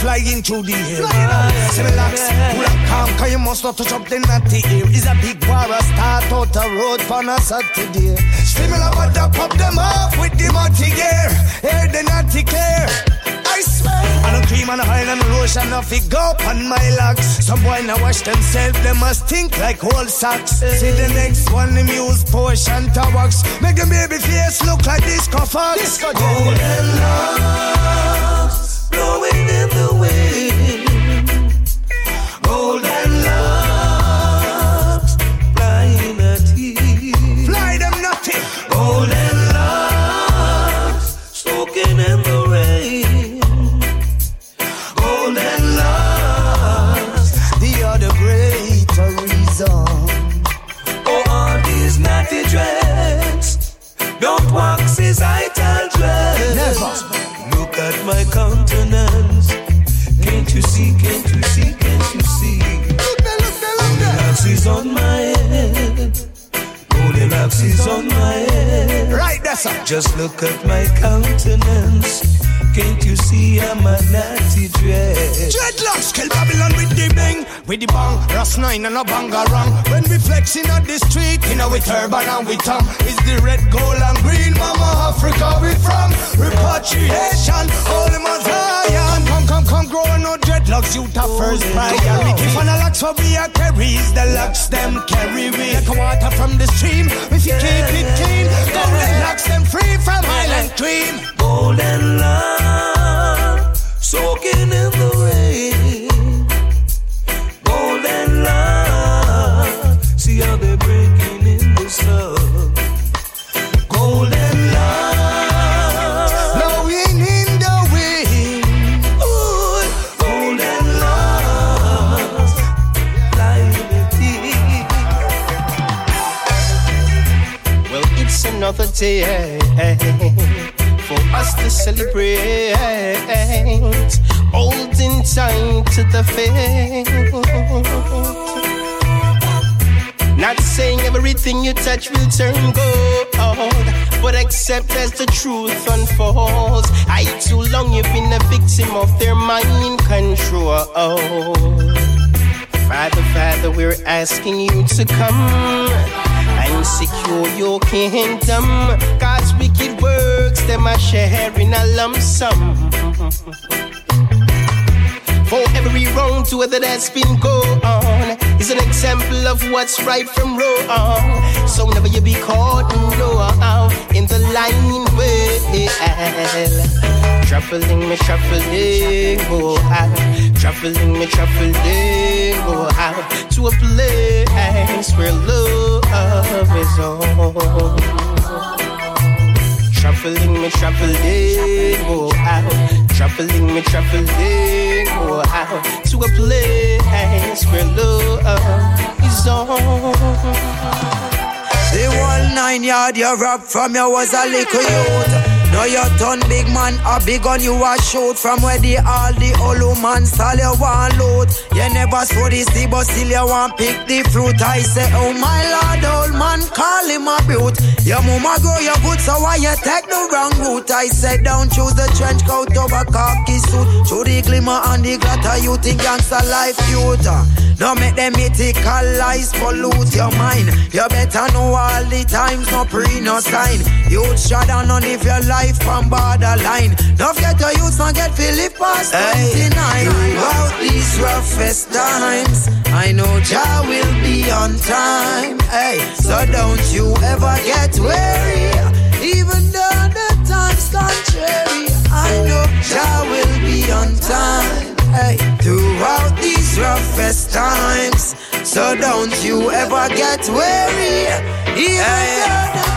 flying through the air. Seven locks, pull up calm, cause you must not touch up the natty here. Is a big war, a start out a road for a Saturday. Similar but pop them off with the muddy gear. Air the natty clear. I swear. And a cream and a oil and lotion off it go on my locks. Some boy now wash themselves, they must think like whole socks. Eh. See the next one, the muse potion to wax. Make the baby face look like disco fox. Disco oh, Golden locks blowing nine and a bangarang. When we flexing on the street, you know we turban and we tongue. It's the red, gold and green, Mama Africa we from? Repatriation, holy Zion. Come, come, come, growing no dreadlocks, you the first priority. If an locks for we are carries, the locks them carry we. Like water from the stream, if you keep it clean, golden locks them free from island cream. Another day for us to celebrate. Holding tight to the faith. Not saying everything you touch will turn gold, but accept as the truth unfolds. I too long you've been a victim of their mind control. Father, Father, we're asking you to come and secure your kingdom. God's wicked works, them are sharing a lump sum. For every wrong to that's been go on is an example of what's right from wrong. So never you be caught no, uh, in the line well. Traveling me shuffling, oh ah. out. Traveling me shuffling, oh out. To a place where love is all. Traveling me traveling, oh ah. out. Traveling me traveling, oh out. To a place where love is all. The whole nine yard you rob from you was a little youth. Now you turn big man, a big gun you a shoot. From where the all the old man stall you want loot You never saw this sea but still you want pick the fruit. I say oh my lord old man call him a brute. Your mama grow your good so why you take the wrong route? I said don't choose the trench coat over khaki suit. Show the glimmer and the glitter you think gangster life cute Don't make them mythical lies pollute your mind. You better know all the times no pre no sign. Youth shut down on if your life from borderline. Don't get your youth, not get Philip past hey, 29. Throughout these roughest times, I know Jah will be on time. Hey, so don't you ever get weary, even though the time's contrary. I know Jah will be on time. Hey, throughout these roughest times, so don't you ever get weary, even hey. though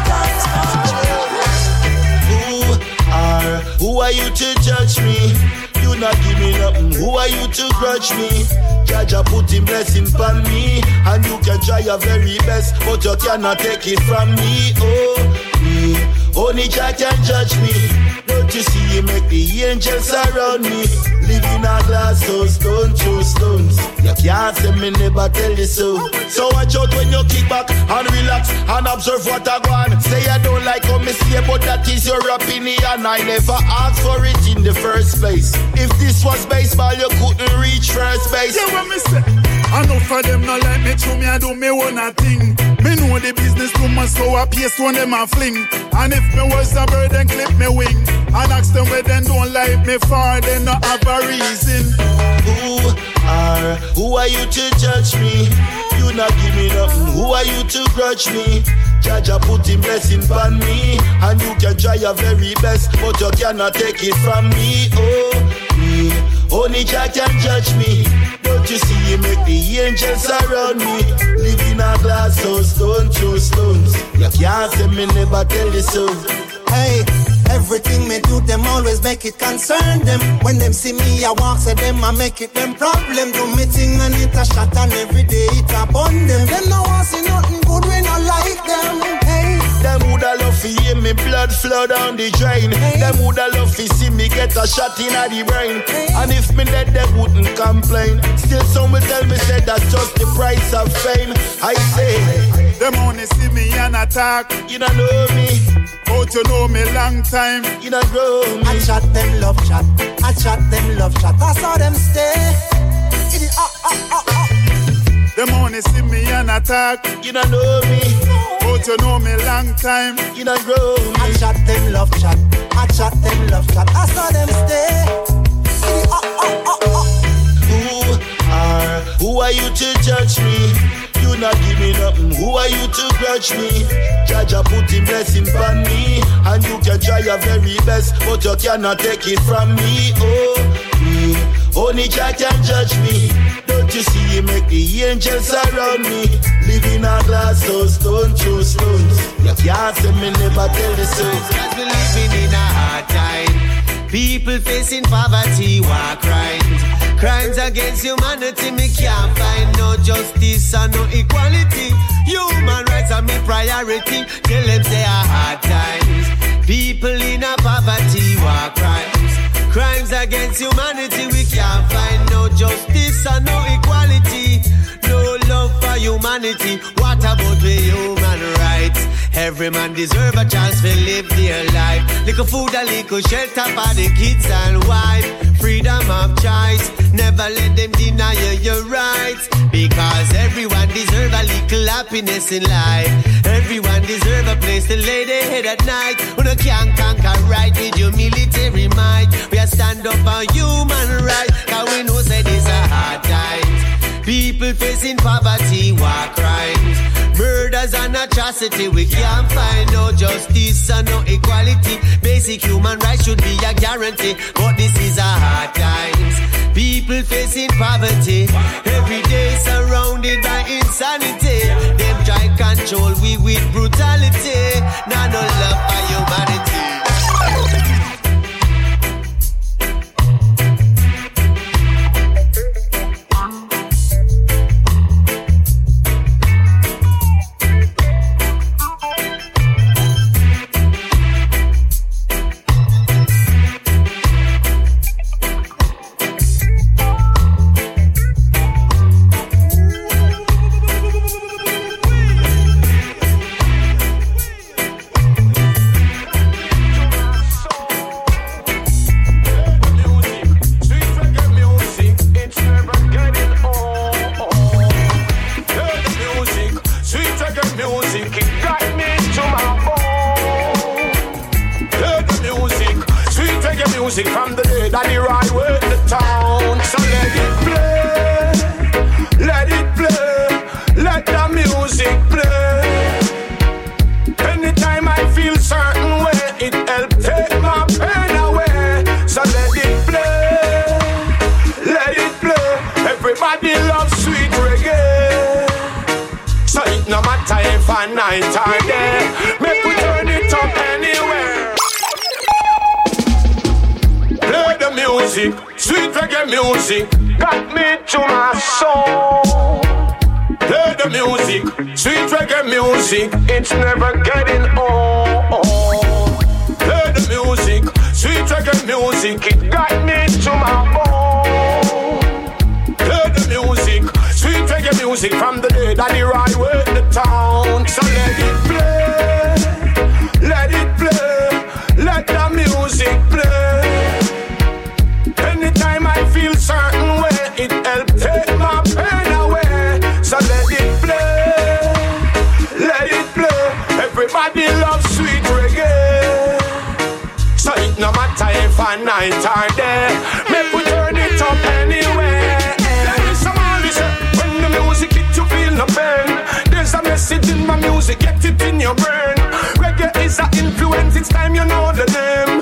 Who are you to judge me? You not give me nothing. Who are you to grudge me? Jah Jah put him blessing upon me, and you can try your very best, but you cannot take it from me. Oh, me. Only Jah can judge me. Don't you see you make the angels around me? Live in a glass house, stone through stones. You can't say me never tell you so. So watch out when you kick back and relax and observe what I want. Say I don't like how me say, but that is your opinion. I never asked for it in the first place. If this was baseball, you couldn't reach first base. Yeah, what me say? I know for them not like me, to me I do me one thing. Me know the business too much, so I pace one them a fling. And if me was a bird, then clip me wing. And ask them where them don't like me for, they not have a reason. Who are, who are you to judge me? You not give me nothing, who are you to grudge me? Jah Jah put him blessing on me, and you can try your very best, but you cannot take it from me. Oh, only Jah can judge me. Don't you see you make the angels around me? Live in a glass house, stone through stones. You can't say me never tell you so. Hey, everything me do, them always make it concern them. When them see me, I walk, say them, I make it them problem. Do me thing and it a shot and every day it a bun them. Them no want see nothing good when I like them. Hey, woulda love to hear me blood flow down the drain. Them woulda love to see me get a shot in the brain. And if me dead, they wouldn't complain. Still, some will tell me say that's just the price of fame. I say, them only see me and attack. You don't know me. But you know me long time. You don't grow me. I chat them love chat. I chat them love chat. I saw them stay. It is ah ah ah ah. Them only see me and attack. You don't know me. But you know me long time. You don't grow. I chat them love chat. I chat them love chat. I saw them stay. Ah ah ah ah. Who are, who are you to judge me? You not give me nothing. Who are you to grudge me? Jah Jah put him blessing on me, and you can try your very best, but you cannot take it from me. Oh, only Jah can judge me. Don't you see you make the angels around me? Living in a glass house, stone through stones. You can't say me never tell the so. Cause we living in a hard time. People facing poverty, war crimes. Crimes against humanity, me can't find no justice and no equality. Human rights are my priority. Tell them say a hard times. People in a poverty, war crimes. Crimes against humanity, we can't find no justice and no equality. No love for humanity. What about the human rights? Every man deserve a chance to live their life. Little food, a little shelter for the kids and wife. Freedom of choice. Never let them deny you your rights. Because everyone deserve a little happiness in life. Everyone deserve a place to lay their head at night. When you can't conquer right with your military might. We are stand up for human rights. Cause we know say this a hard times. People facing poverty, war crimes, murders and atrocity. We can't find no justice and no equality. Basic human rights should be a guarantee, but this is a hard times. People facing poverty, every day surrounded by insanity. Them try control we with brutality. Now no love for humanity. Night or day, make we turn it up anywhere. Play the music, sweet reggae music, got me to my soul. Play the music, sweet reggae music, it's never getting old. Play the music, sweet reggae music, it got me to my bone. Play the music, sweet reggae music from the day that the right way night or day, make we turn it up anyway. There is some all eh, when the music hit you feel no pain. There's a message in my music, get it in your brain. Reggae is an influence, it's time you know the name.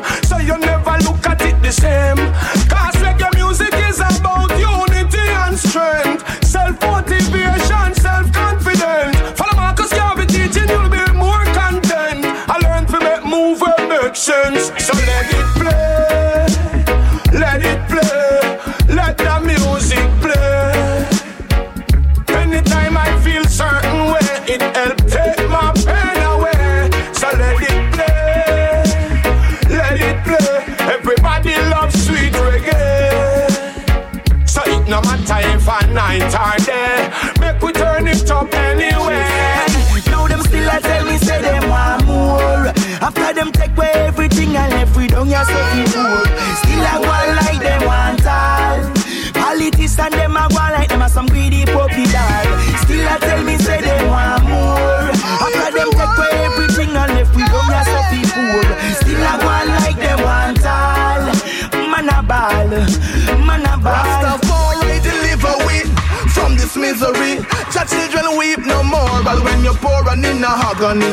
When you're poor and in a agony.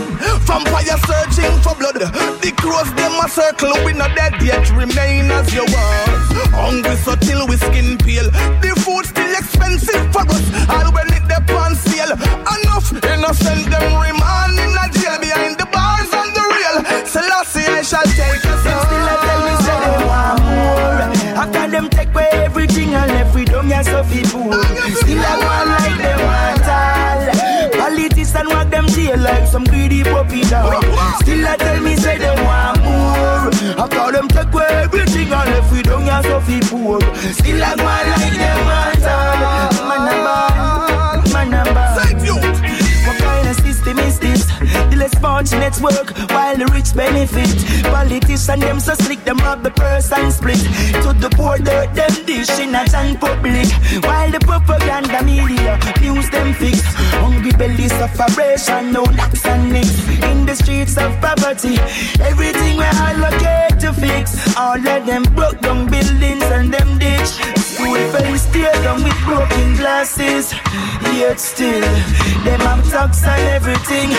Vampire searching for blood. The crows them a circle, we not dead yet, remain as you was. Hungry so till we skin peel. The food still expensive for us, all when it on sale. Still a tell me say they want more. After them take away everything and left we down your stuffy food. Still a go like them want The less fortunate work while the rich benefit. Politicians them so slick, them rob the purse and split. To the poor dirt, them dish in a and public. While the propaganda media news them fix. Hungry belly sufferation, no knocks and nicks. In the streets of poverty, everything we allocate to fix. All of them broke down buildings and them glasses. Yet still, them have tax and everything.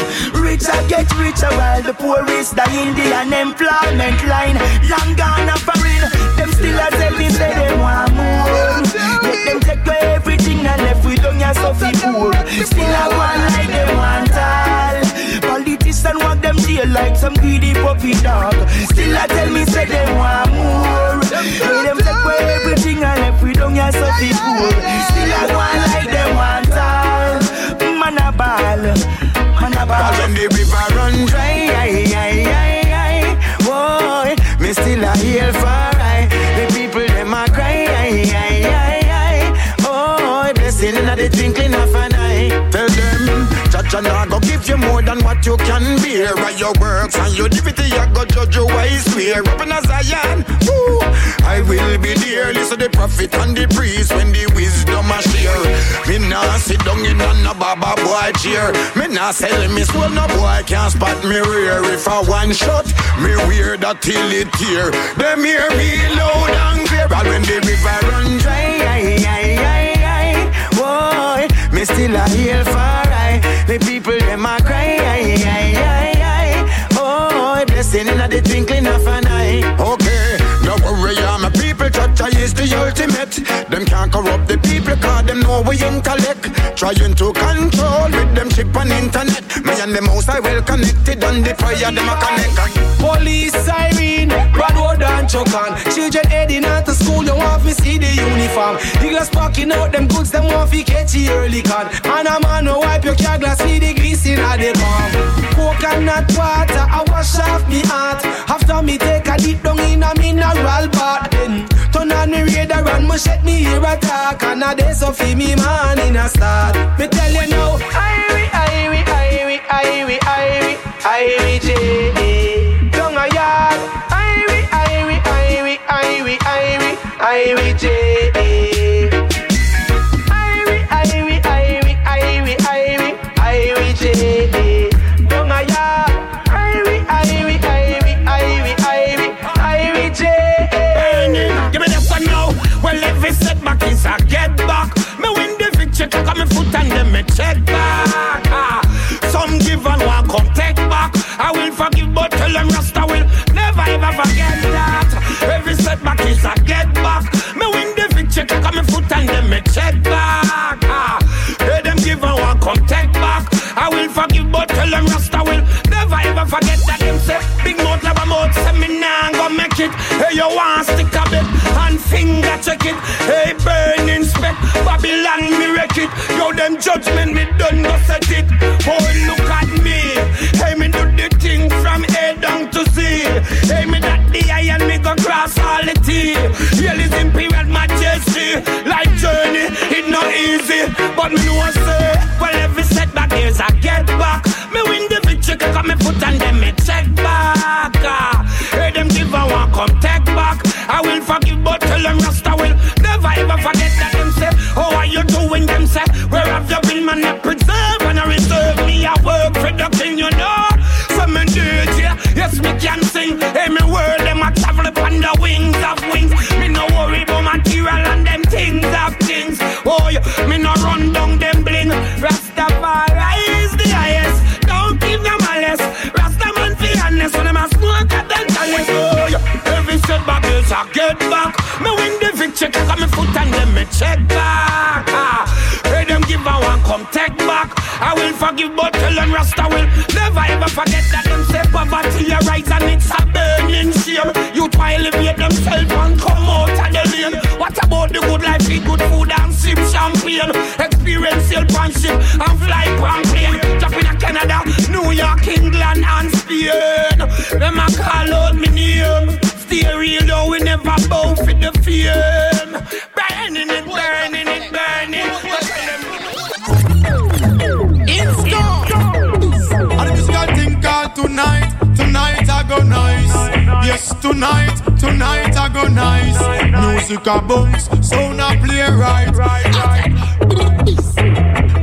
Richer get richer while the poor is dying. The unemployment line long gone and foreign. Them still a tell me say they want more. Let them take away everything and left we down your suffer poor. Still a one like they want all. Politicians want them like some greedy puppy dog. Still a tell me say they want more. Let them take away everything and left we down your suffer poor. Still a one like they want all. Man a ball, ball. When the river run dry, aye, aye, aye, aye. Boy, me still a heal for I. The people them a cry, aye, aye, aye, aye. Oh, blessing in the twinkling of an eye. Tell them, Jah Jah nah go you more than what you can bear. Right your works and your divinity, I go judge you wise swear. Up in a Zion, woo, I will be there. Listen the prophet and the priest when the wisdom a share. Me nah sit down in a baba boy chair. Me nah sell me soul, no boy can't spot me rear. If I one shot, me wear that till it tear. Them hear me loud and clear. And when the river run dry. Boy, me still a heal for I. The people them a cry, aye, aye, aye, aye. Oh, blessing in the twinkling of an eye. Okay, no worry, I'm a people. Church is the ultimate. Them can't corrupt the people, cause them know we intellect. Trying to control with them chip on internet. Me and the most I well connected on the prayer, them a connect. Police siren, bad word and choke on. Children heading out to school, you want to see the uniform. The glass packing out them goods, them want to catch the early con. And a man no wipe your car glass, see the grease in the palm. Coconut water, I wash off me heart. After me take a dip down in a mineral bath. Me shake me here attack And a day so feel me man in a start. Me tell you now Irie, Irie, Irie, Irie, Irie, Irie J. Down a yard. Irie, Irie, Irie, Irie, Irie, Irie J setback is a get back. Me win the victory, kick on my foot and then me check back. Ah, Some give and one come take back. I will forgive, but tell them Rasta will never ever forget that. Every setback is a get back. Me win the victory, kick on my foot and then me check back. Ah, They them give and one come take back. I will forgive, but tell them Rasta will never ever forget that. Them say big mouth, love a mouth, say me nah go make it. Hey, you want stick a bit finger check it. Hey, burning spec, Babylon me wreck it. Yo, them judgment me done go set it. Oh, look at me. Hey, me do the thing from A down to Z. Hey, me that the and me go cross all the T. Here is imperial majesty. Like journey, it not easy, but me know say, well every setback is a get back. Me win the victory, on me foot and check back. Ah. Hey, them give a one come take back. I will forgive, but tell them Rasta will never ever forget that them say poverty a rise and it's a burning shame. You try elevate themselves and come out of the lane. What about the good life, eat good food and sip champagne? Experience sail pan ship and fly pan plane. Drop in a Canada, New York, England and Spain. Them a call out me name. Stay real though, we never bow for the fame. Go nice. Yes, tonight, tonight I go nice. Music a bounce, sound a play right.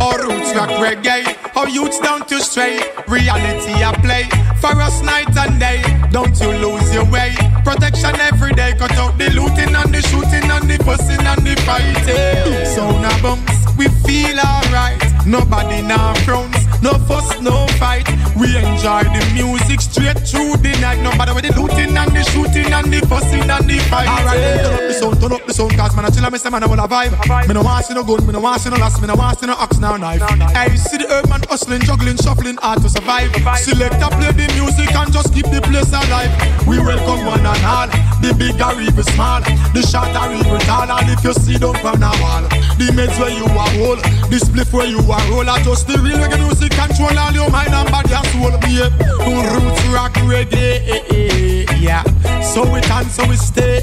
Our roots rock reggae, our youths down to straight. Reality I play for us night and day. Don't you lose your way. Protection every day, cut out the looting and the shooting and the fussing and the fighting. Sound a bounce, we feel alright. Nobody now frowns, no fuss, no fight. We enjoy the music straight through the night. No matter with the looting and the shooting and the fussing and the fighting. Alright, then turn up the sound, turn up the sound, cause man I chill and me say man I wanna vibe. Me no want see no gun, me no want see no loss, me no want see no ox now knife. Hey, see the urban hustling, juggling, shuffling, hard to survive. Select and play the music and just keep the place alive. We welcome one and all, the big or even small, the short or even tall. And if you see them from the wall, the meds where you are hold, the spliff where you are roll, I just the real reggae music control all your mind and body and soul. Yeah, roots rock reggae, yeah. So we can, so we stay,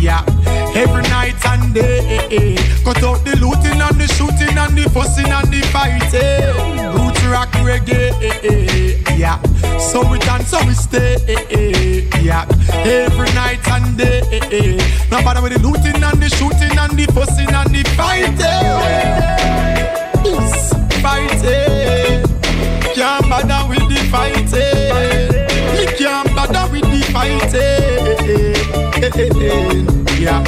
yeah. Every night and day, cut out the looting and the shooting and the fussing and the fighting. Roots rock reggae, yeah. So we can, so we stay, yeah. Every night and day, no matter with the looting and the shooting and the fussing and the fighting. Fighting. Can't bother with the fighting. Me can't bother with the fighting. Yeah.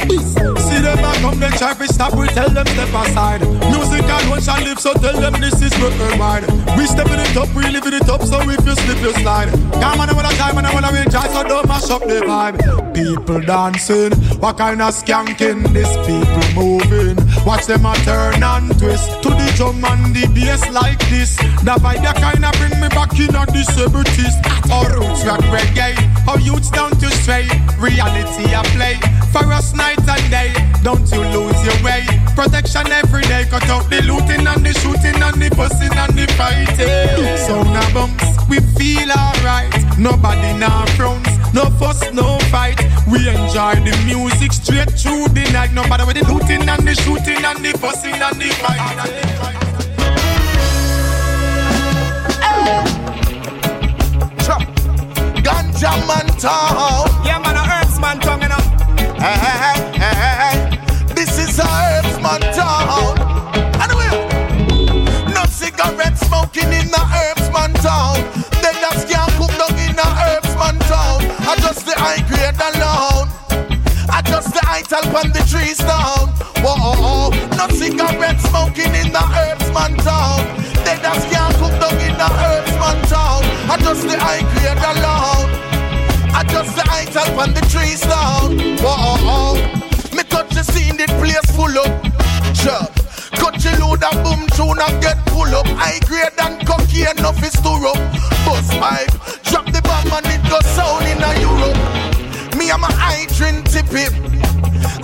See them a come, they try to stop, we tell them step aside. Music alone shall live, so tell them this is worldwide. We stepping it up, we living it up, so if you slip, you slide. Come on, I wanna time, and I wanna rejoice, so don't mash up the vibe. People dancing, what kind of skanking? This people moving. Watch them a turn and twist to the drum and the bass like this. The vibe that kinda bring me back in a the separatist. Our roots rock reggae, our youths down to straight. Reality I play for us night and day. Don't you lose your way. Protection every day. Cut out the looting and the shooting and the fussing and the fighting. So now bumps, we feel alright. Nobody now frowns, no fuss, no fight. We enjoy the music straight through the night. No matter with the looting and the shooting and the fussing and the fight. Ganja man town. Yeah, man, a just the high grade alone. I just the top on the trees down. Whoa, no cigarette smoking in the herbsman town. They just can't cook down in the herbsman town. I just the high grade alone. I just the top on the trees down. Whoa. Me touch the scene, the place full up. Sure. Cut your load and boom tune and get pull up. High grade and cocky enough is to up. Bust pipe, drop the bomb and it goes sound a. Me and my drink tip it.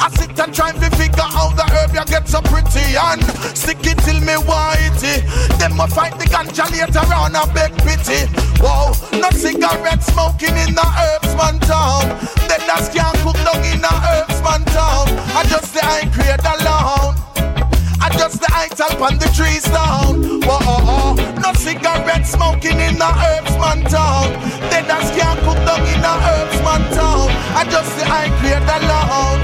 I sit and try to figure out the herb you get so pretty and stick it till me whitey. Then I fight the ganja later on a beg pity. Whoa, no cigarette smoking in the herbs man town. Then that's can't cook down in the herbs man town. I just the high grade alone. I just the high up on the trees down. Whoa, oh, oh. no cigarette smoking in the herbs man town. Then that's can't cook down in the herbs man town. I just the high grade alone.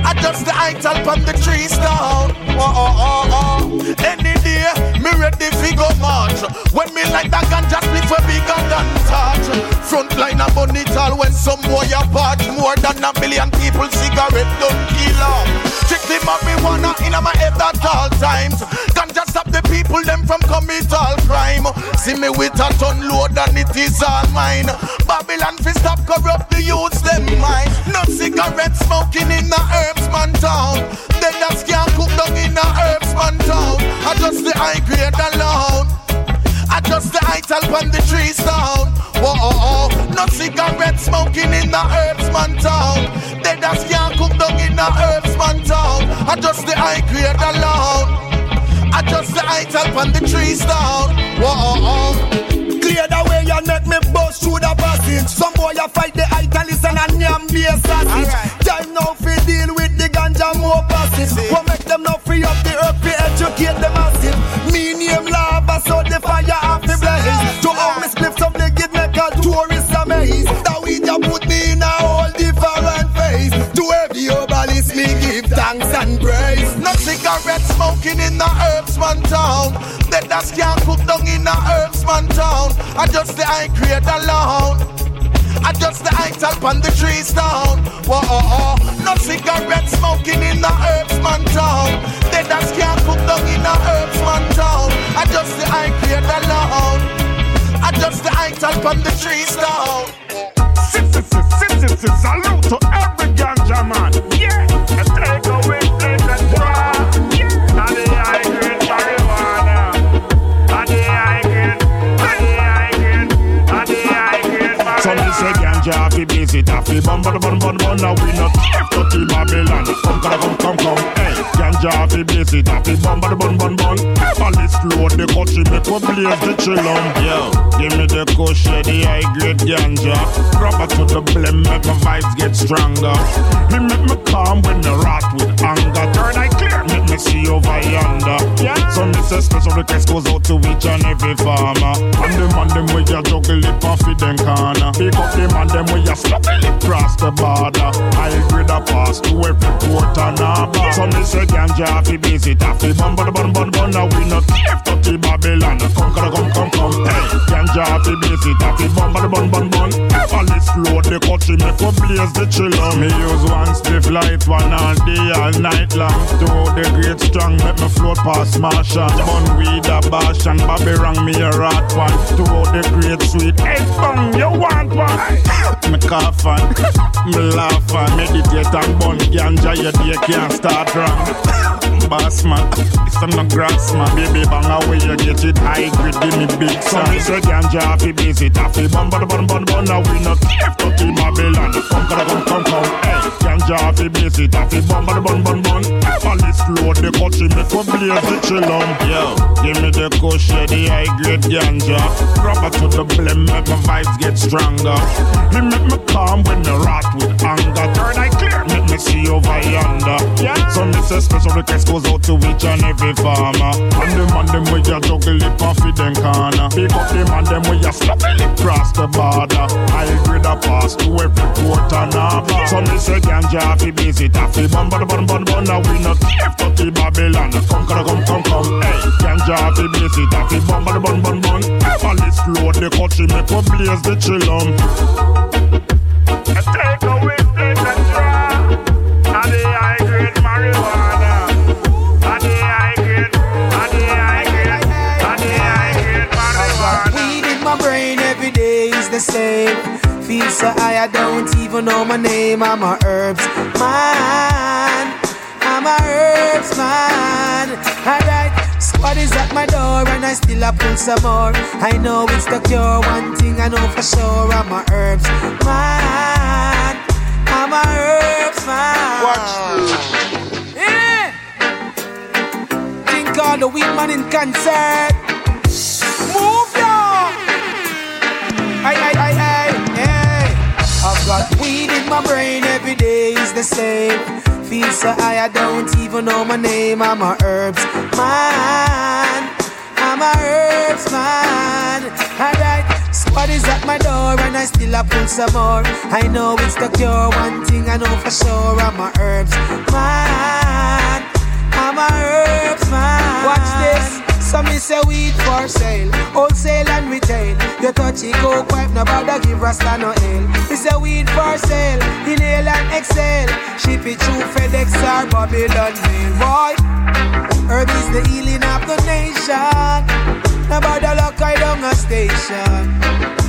I just the high up on the trees down. Oh, oh, oh, oh. Any day, me ready fi go march. When me like that ganja split for bigger than touch. Front line a all when some boy apart. More than a million people cigarette don't kill off. Strictly marijuana in my head at all times. Can just stop the people them from commit all crime. See me with a ton load and it is all mine. Babylon fi stop corrupt the youths them mind. No cigarette smoking in the herbs town. They just can't cook down in the herbs town. I just the high grade alone. I just the high top on the trees down. Whoa, oh, oh. No cigarette smoking in the herbs man town. They just can't cook down in the herbs man town. I just the high grade alone. I just the high top on the trees down. Whoa, oh, oh. Clear the way you make me bust through the passage. Some boy you fight the height and listen and yam be a sausage. Time now fi deal with the ganja more passive. What make them now free up the earth fi educate the massive. Me name lava so the cigarette smoking in the herbs man town. They just can't cook down in the herbs man town. I just the high grade alone. I just the high top on the trees down. Whoa, oh, oh. No cigarette smoking in the herbs man town. They just can't cook down in the herbs man town. I just the high grade alone. I just the high top on the trees down. Salute to every ganja man. Yeah. Me say ganja fi busy taffy bun bun bun bun bun Now we not care to the Babylon. Come come come come come Hey. Ganja fi busy taffy bun bun bun bun bun Malice load the country make we blaze the chillum. Yo. Give me the kush the high grade ganja. Rubber to the blem make my vibes get stronger. Me make me calm when me rot with anger. Turn eye clear me see over yonder yeah. So me say special request goes out to each and every farmer. And the man them we a juggle it off in them corner. Pick up the man them we a struggle it cross the border. I grade a pass to every port and harbor So me say ganja fi busy taffy bun bun bun bun bun Now we not care to the Babylon. Come come come come come. Hey Ganja fi busy taffy bun bun bun bun bun Malice load the country make we blaze the chillum Me use one spliff light one all day all night long. Through the great strong make me float past Martian Bun weed a bash and Bobby rang me a rat one. Through the great sweet Hey bang you want one? Me cough and me laugh and meditate and bun ganja your day can't start wrong Boss man, it's a no grass man Baby bang away you get it high grade give me big son. Me say ganja fi busy taffy bun bun bun bun bun Now we not care to the Babylon. Come come come come come. Hey Ganja fi busy taffy bun bun bun bun bun Malice load the country make we blaze the chillum Yo, give me the kush yeah, the high grade ganja. Rubber to the blem make my vibes get stronger. He make me calm when me rot with anger. Turn I say special request goes out to each and every farmer. And the man them we a juggle it off in them corner. Pick up the man them we a slap it cross the border. I agree the pass to every port and harbor. So me say ganja fi busy taffy bun bun bun bun bun. Now we not care to the Babylon. Come come come come come. Hey, ganja fi busy taffy bun bun bun bun bun. All this load the country make we blaze the chillum. Take away the same. Feel so high, I don't even know my name. I'm a herbs man. I'm a herbs man. Alright, squad is at my door and I still a pull some more. I know it's the cure. One thing I know for sure. I'm a herbs man. I'm a herbs man. Watch all the weed man in concert. Move yo. Aye, aye, aye, aye, hey. I've got weed in my brain every day is the same. Feel so high, I don't even know my name. I'm a herbs man. I'm a herbs man. Alright, squad is at my door and I still a pull some more. I know it's the cure. One thing I know for sure. I'm a herbs man. I'm herbs man. Watch this. Some me say weed for sale, wholesale and retail. You touch it, go pipe, no bother give Rasta no ale. Me say weed for sale, inhale and exhale. Ship it through FedEx or Babylon mail, boy. Herb is the healing of the nation. No bother lock I down a station.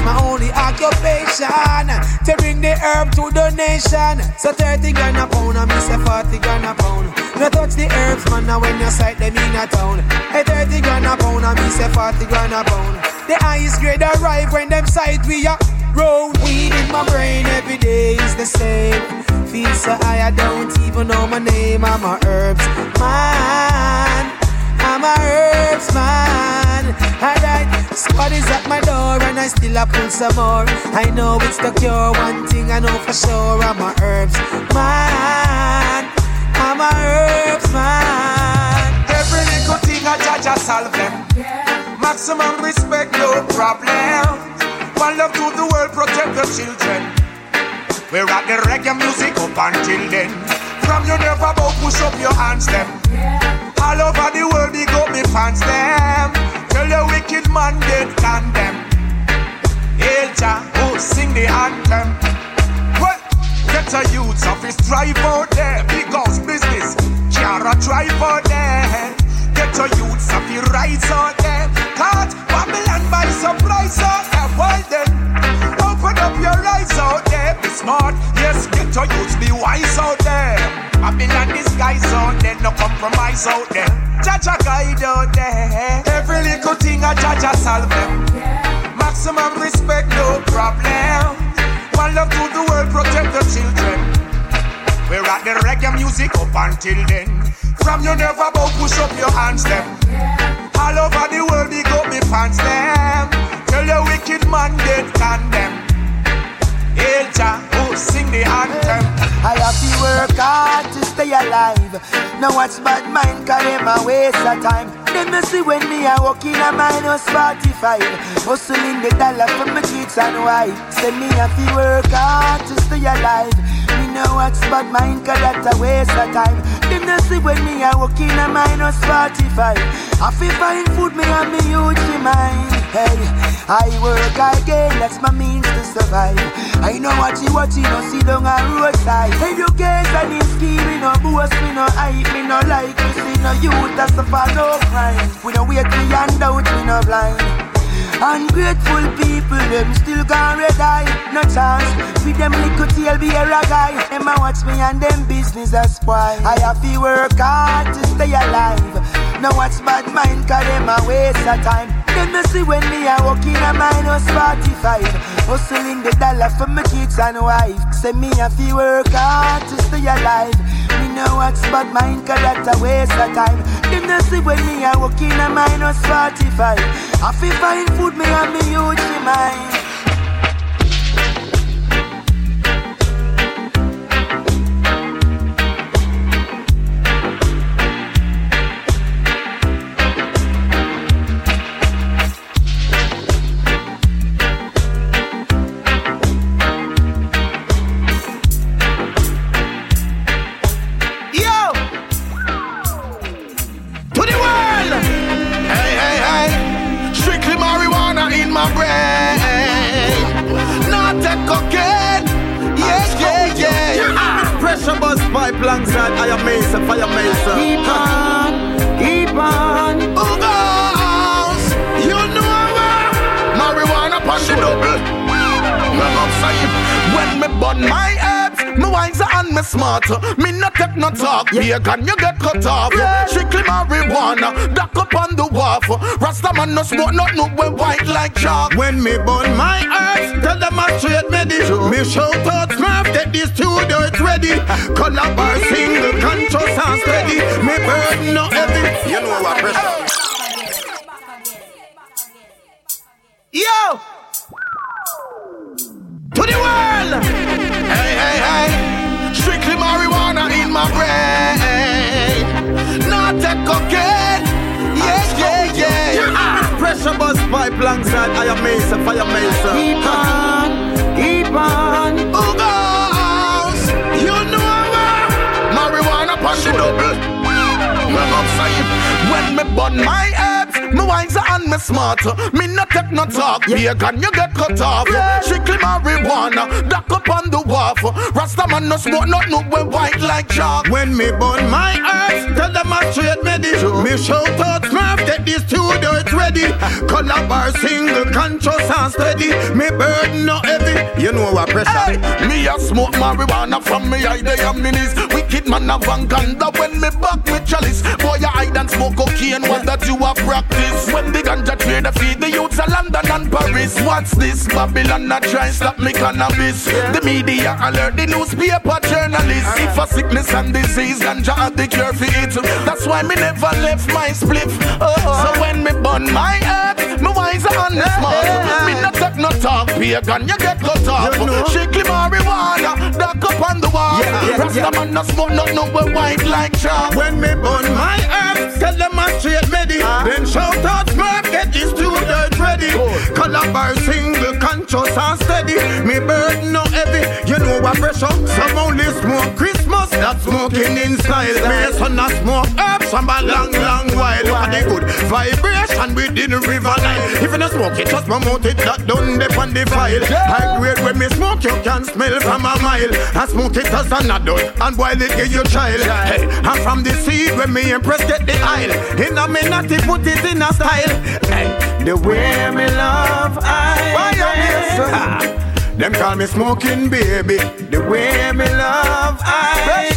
It's my only occupation to bring the herb to the nation. So 30 grand a pound, and me say 40 grand a pound. No touch the herbs, man, now when you sight them in a town. Hey, 30 grand a pound, and me say 40 grand a pound. The highest grade arrive when them sight we are round. Weed in my brain every day is the same. Feel so high, I don't even know my name. I'm a herbs man. I'm a herbs man. Alright, squad is at my door and I still a pull some more. I know it's the cure. One thing I know for sure. I'm a herbs man. I'm a herbs man. Every little thing I judge I solve them. Maximum respect, no problem. One love to the world, protect the children. We're at the reggae music up until then. From you never bow, push up your hands them. All over the world, they got me fans them. Tell the wicked man get condemned. Jah, who sing the anthem. Well, get a youth office drive out there. Big house business, Kiara drive out there. Get a youth office rise out there. Caught Babylon by surprise out there. Smart, yes, get a youth, be wise out there. Babylon disguise out there, no compromise out there. Jah Jah guide out there. Every little thing a Jah Jah solve them. Maximum respect, no problem. One love to the world, protect the children. We're at the reggae music up until then. From you never bow, push up your hands them. All over the world, they got me fans them. Tell the wicked man get condemned. Hail Jah, who sing the anthem. I have to work hard to stay alive. Now watch bad mind, cause them a waste of time. Them you see when me a walk in a minus 45. Hustling the dollar for my kids and wife. Say me have to work hard to stay alive. Me know what's bad mind, cause that's a waste of time. Them you see when me a walk in a minus 45. I feel find food, me and me huge mind. Hey, I work again, that's my means to survive. I know what you what you know, see down a roadside. Education is key, me no boast, me no hype, me no like, me see no youth that's the for no crime. We no wait we hand out, we no blind. Ungrateful people, them still gone red eye. No chance, with them little tail be a guy. Them a watch me and them business a spoil. I have to work hard to stay alive. No watch bad mind, cause them a waste of time. Them you see when me a walk in a minus 45. Hustling the dollar for my kids and wife. Say me have to work hard to stay alive. Know what's bad mind, cause that's a waste of time. Them you see when me a walk in a minus 45. I feel find food, me and me huge mind. Pipe alongside I am Mesa, fire Mesa. Keep on, keep on. Oh, Goes? You know what? Marijuana the double. When me burn my me wise and me smart. Me not take no talk, yeah. can you get cut off? Yeah. Strictly marijuana, duck up on the wharf. Rasta man no smoke, not no we white like chalk. When me burn my herbs, tell them I straight ready. Me shout out Smurf, get this two dirt ready. Color bar single, conscious and steady. Me burn no heavy. You know what pressure. Yo! to the world. Hey, hey, hey. Strictly marijuana in my brain. Not a cocaine. Ah, yeah, oh, yeah, yeah. yeah. Pressure bus pipe alongside I am Mesa, fire Mesa. Keep on, keep on. Oh, Who goes? You know what? Marijuana punch the double. When me burn my herbs, me wise and me smart. Me not take no talk. Yeah, can you get cut off? Yeah. Strictly marijuana, duck up on the wharf. Rasta man no smoke, not no we white like chalk. When me burn my herbs, tell them I straight ready. Sure. Me shout out Smurf, get this two dirt ready. Color bar single, conscious and steady. Me burn no heavy. You know what pressure? Hey, me a smoke marijuana from me and minis. Wicked man a vanganda when me back me chalice. Boy, I hide and smoke cocaine, what that you a practice. When the ganja trade the feed the youths of London and Paris. What's this? Babylon not try stop me cannabis. The media alert the newspaper journalists. If a sickness and disease, ganja have the cure for it. That's why me never left my spliff. Oh. So when me burn my earth, me wise and the smart. Me not take no talk, pagan, you get cut off. You know. Strictly marijuana, duck up on the wall. Yeah, yeah, Rasta yeah. man no smoke, not no white like chalk. When me burn my earth, tell them I straight ready. Uh. Then shout out, get this two dirt ready. Color single, conscious and steady. Me burden no heavy, you know what pressure. Some only smoke That's smoking in style. Me son a smoke herbs from a long, long while. Look at the good vibration within the river line. If you not smoke it, just promote it, that done dip on the file. High grade when me smoke, you can smell from a mile. I smoke it as an adult and boil it give your child. Hey, and from the seed when me impress get the aisle. In a natty put it in a style. Hey, the way me love I. Why you ah. Them call me smoking baby. The way me love I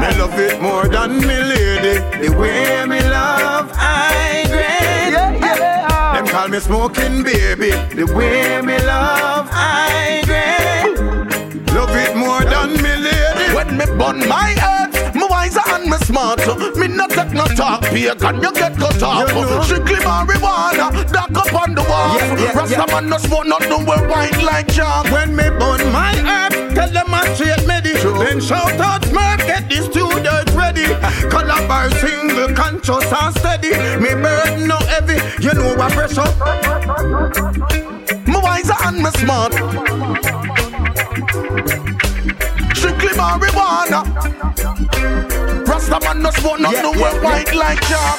Me love it more than me lady. The way me love I yeah, yeah. Them call me smoking baby. The way me love I Love it more than me lady. When me burn my earth wiser and me smart. Me not take no talk, pagan, you get cut off. You know. Strictly marijuana, dark up on the wall. Yeah, yeah, Rasta yeah. man no smoke, not no we white like chalk. When me burn my herb, tell them I straight ready. True. Then shout out, Smurf, get this two ready. Color bar single, conscious and steady. Me burn no heavy, you know what pressure. Me wiser and me smart. Marijuana. Rasta man no smoke, not yeah, yeah, white yeah. like chalk.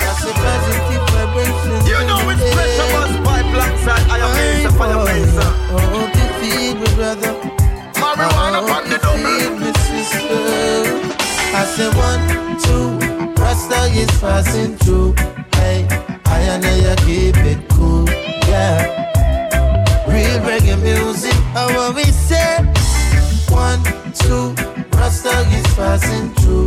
You know it's pressure buzz pipe alongside I am Mesa, fire Mesa. Oh, defeat me brother. Marijuana oh, on the double. me sister. I say one, two, Rasta is passing through. Hey, I and I keep it passing through.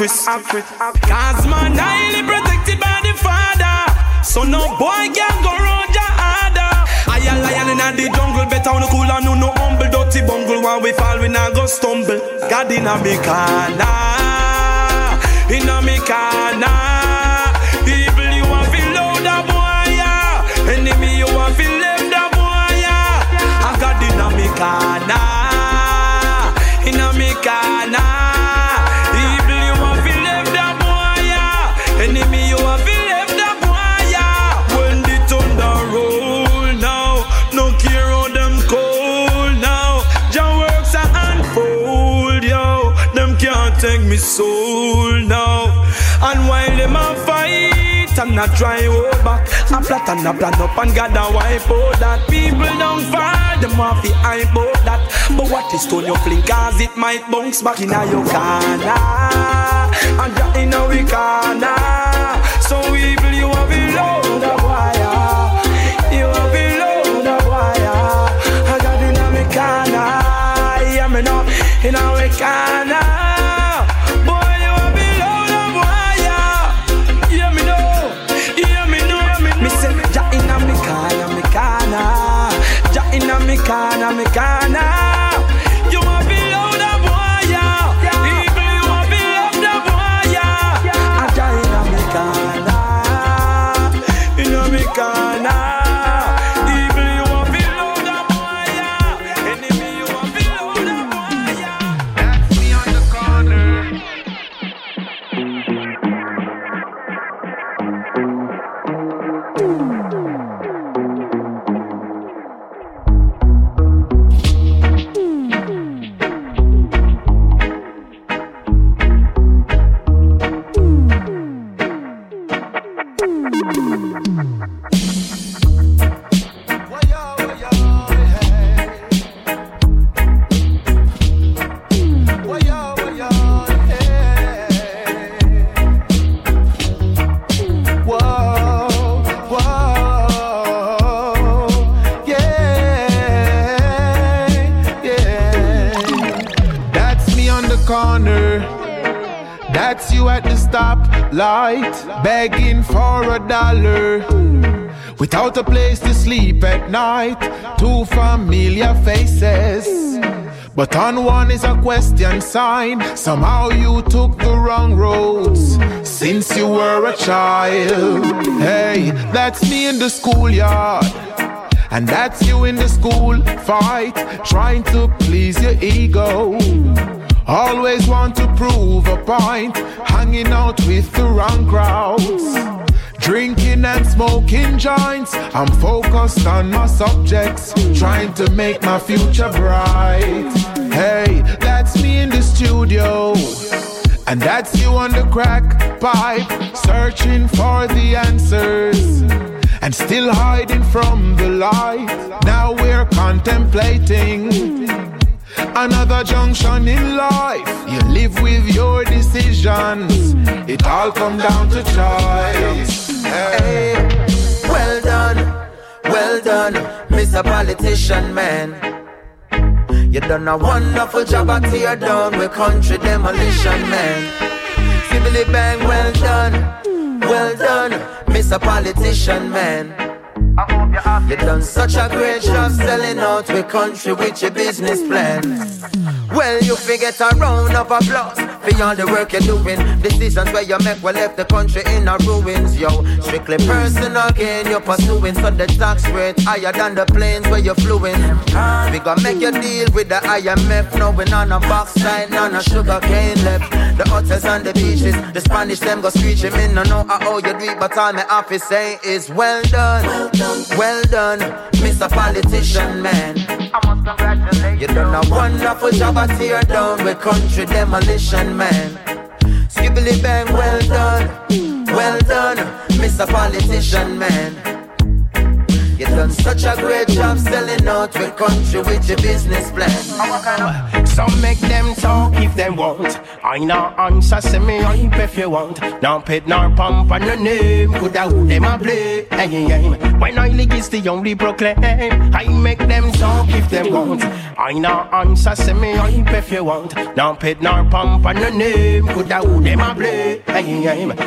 actress. Cause man highly protected by the father. So no boy can go round your order. I a lion in the jungle, better on the cool and no, no humble. Dirty bungle, when we fall, we not go stumble. God in a me corner, in a me corner. Enemy, you want to live the boy, yeah. I got dynamic, nah. Dynamic, nah. soul now. And while them a fight and not try hold back, I plot and a plan up and got a wipe out that. People don't fight them off I bought that. But what is stone you fling cause it might bounce back in a your corner. And that in a we corner. So evil you have a load wire. You have a wire. I got in a me corner. Yeah me no, in a corner. from the corner the stoplight, begging for a dollar. Without a place to sleep at night, two familiar faces. But on one is a question sign. Somehow you took the wrong roads since you were a child. Hey, that's me in the schoolyard. And that's you in the school fight, trying to please your ego. Always want to prove a point, hanging out with the wrong crowds. Drinking and smoking joints. I'm focused on my subjects, trying to make my future bright. Hey, that's me in the studio. And that's you on the crack pipe, searching for the answers. And still hiding from the light. Now we're contemplating another junction in life. You live with your decisions. It all come down to choice. Hey, well done, well done, Mr. Politician Man. You done a wonderful job at tear down with country demolition man. Civily bang, well done, well done, Mr. Politician Man. You done such a great job selling out the country with your business plan. Well, you forget a round of applause for all the work you're doing. Decisions where you make will left the country in a ruins, yo. Strictly personal gain you're pursuing, so the tax rate higher than the planes where you're fluing. We gonna make you deal with the IMF, no we on a box side, none a sugar cane left. The hotels and the beaches, the Spanish them go screeching. Me no know how you do it, but all my office say is well done, well done, Mr. Politician Man. I must congratulate you. You done a wonderful job at tear down with country demolition man. Skibbly bang, well done, well done, Mr. Politician Man. You done such a great job selling out with country with your business plan. Some make them talk if they want. I not answer, say me hype if you want. Now pet nor pump on your name, could I who them a play? When I league is the only proclaim, I make them talk if they want. I not answer, say me hype if you want. Now pet nor pump on your name, could I who them a play?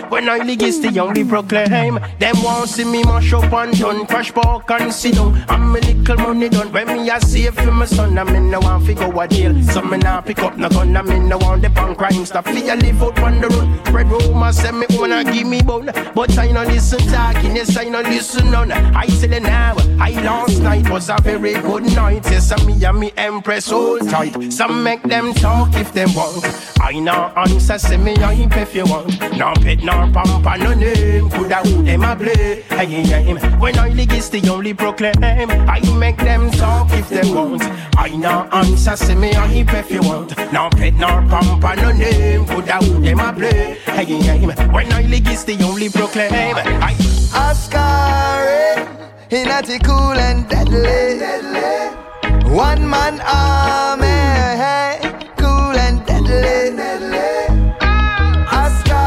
When I league is the only proclaim, them want see me mash up and done crash park and sit down. I'm a little money done. When me a save for my son, I mean no want fi go a jail. So me nah pick up no gun, I mean no want the punk crime stuff. Me a live out on the road. Spread rumors, say me wanna give me bone, but I no listen talking. Yes, I no listen none. I tell you now, I last night was a very good night. Yes, and me and me empress hold tight. Some make them talk if them want. I no answer, say me I ain't if you want. No pet, no and no name. Coulda who them a play? Hey, hey, hey. When I league is the only proclaim. I make them talk if they want. I no answer, say me I if you want. No pet, no pump, and no name. Coulda who them a play? Hey. When I league is the only proclaim. I Oscar eh? in a cool and deadly. One man army, eh? cool and deadly. Oscar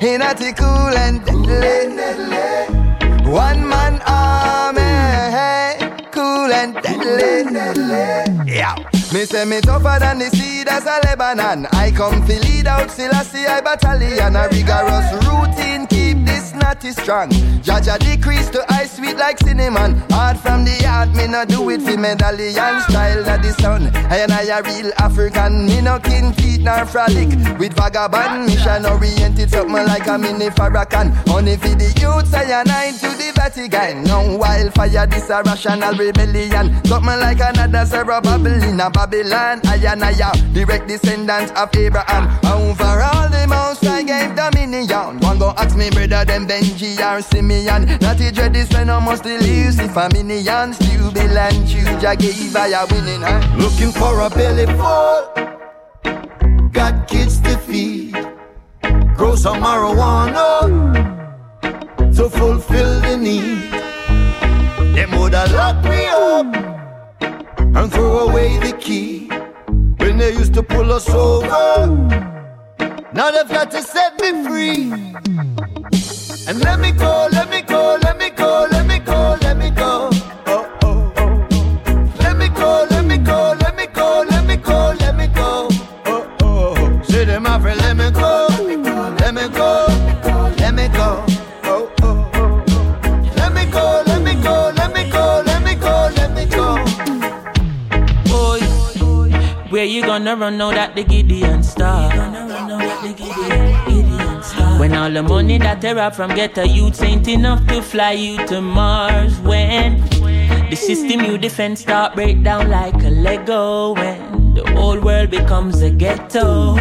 eh? in a cool and deadly. One man army, deadly. Yeah. Me say me tougher than the seed as a Lebanon. I come to lead out Selassie I battalion. A rigorous routine keep this natty strong. Jah Jah decrease to ice sweet like cinnamon. Hard from the heart, me no do it for medallion style that the sun. I and I a real African. Me no kin feet nor frolic with vagabond. Mission oriented something like a mini Farrakhan. Only for the youths I and I to the Vatican. No wildfire, this a rational rebellion. Something like another Sarah Babylon, a Babylon. I and I a direct descendant of Abraham. Over all the most I gave dominion. One go ask me brother them Benji or Simeon. Not to dread this when I must if a minion. Still be land choose I gave I a winning hand. Looking for a belly full. Got kids to feed. Grow some marijuana to fulfill the need. Them woulda lock me up and throw away the key when they used to pull us over. Now they've got to set me free and let me go, let me go, let me go, let me go, let me go. Oh, oh, oh. Let me go, let me go, let me go, let me go, let me go. Oh, oh. Say to my friend, let me go, let me go, let me go. Oh, oh. Let me go, let me go, let me go, let me go, let me go. Boy, where you gonna run now that the Gideon star? You when all the money that they rob from get a youth ain't enough to fly you to Mars. When the system you defend start break down like a Lego. When the whole world becomes a ghetto.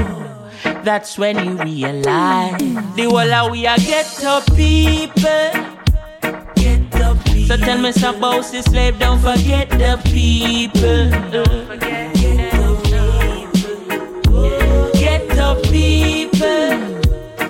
That's when you realize the whole of we are ghetto people. So tell me some about the slave, don't forget the people. Don't forget Ghetto people.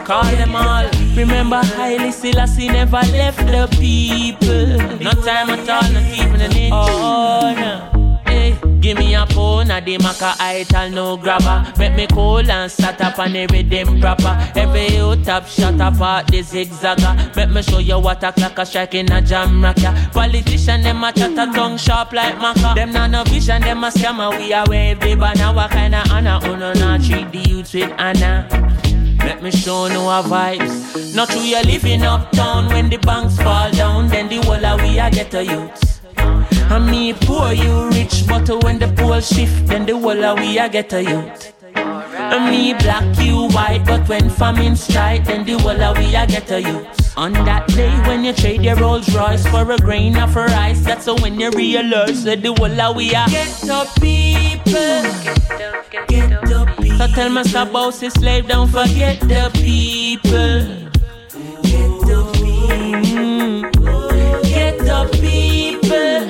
Call them all. Remember, Haile Selassie never left the people. No time at all, not even an inch. Oh, no. Hey, give me a phone, a the maca ital no grabber. Make me cool and start up on the rhythm proper. Every you top shot apart the zigzagger. Make me show you what a clock a strike in a jam rocker. Politician them a chat a tongue sharp like maca. Them not no vision, them a scammer. We are wave the banner. What kind of honor? Uno not treat the youths with honor. Let me show no a vibes. Not true, you're living uptown when the banks fall down, then the whole of we a get a youth. And me poor, you rich, but when the pool shift, then the whole of we a get a youth. And me black, you white, but when famine strike, then the whole of we a get a youth. On that day when you trade your Rolls Royce for a grain of rice, that's when you realize that the whole of we a get up people. Get up people. So tell me stop about the slave, don't forget the people. Get the people. Get the people.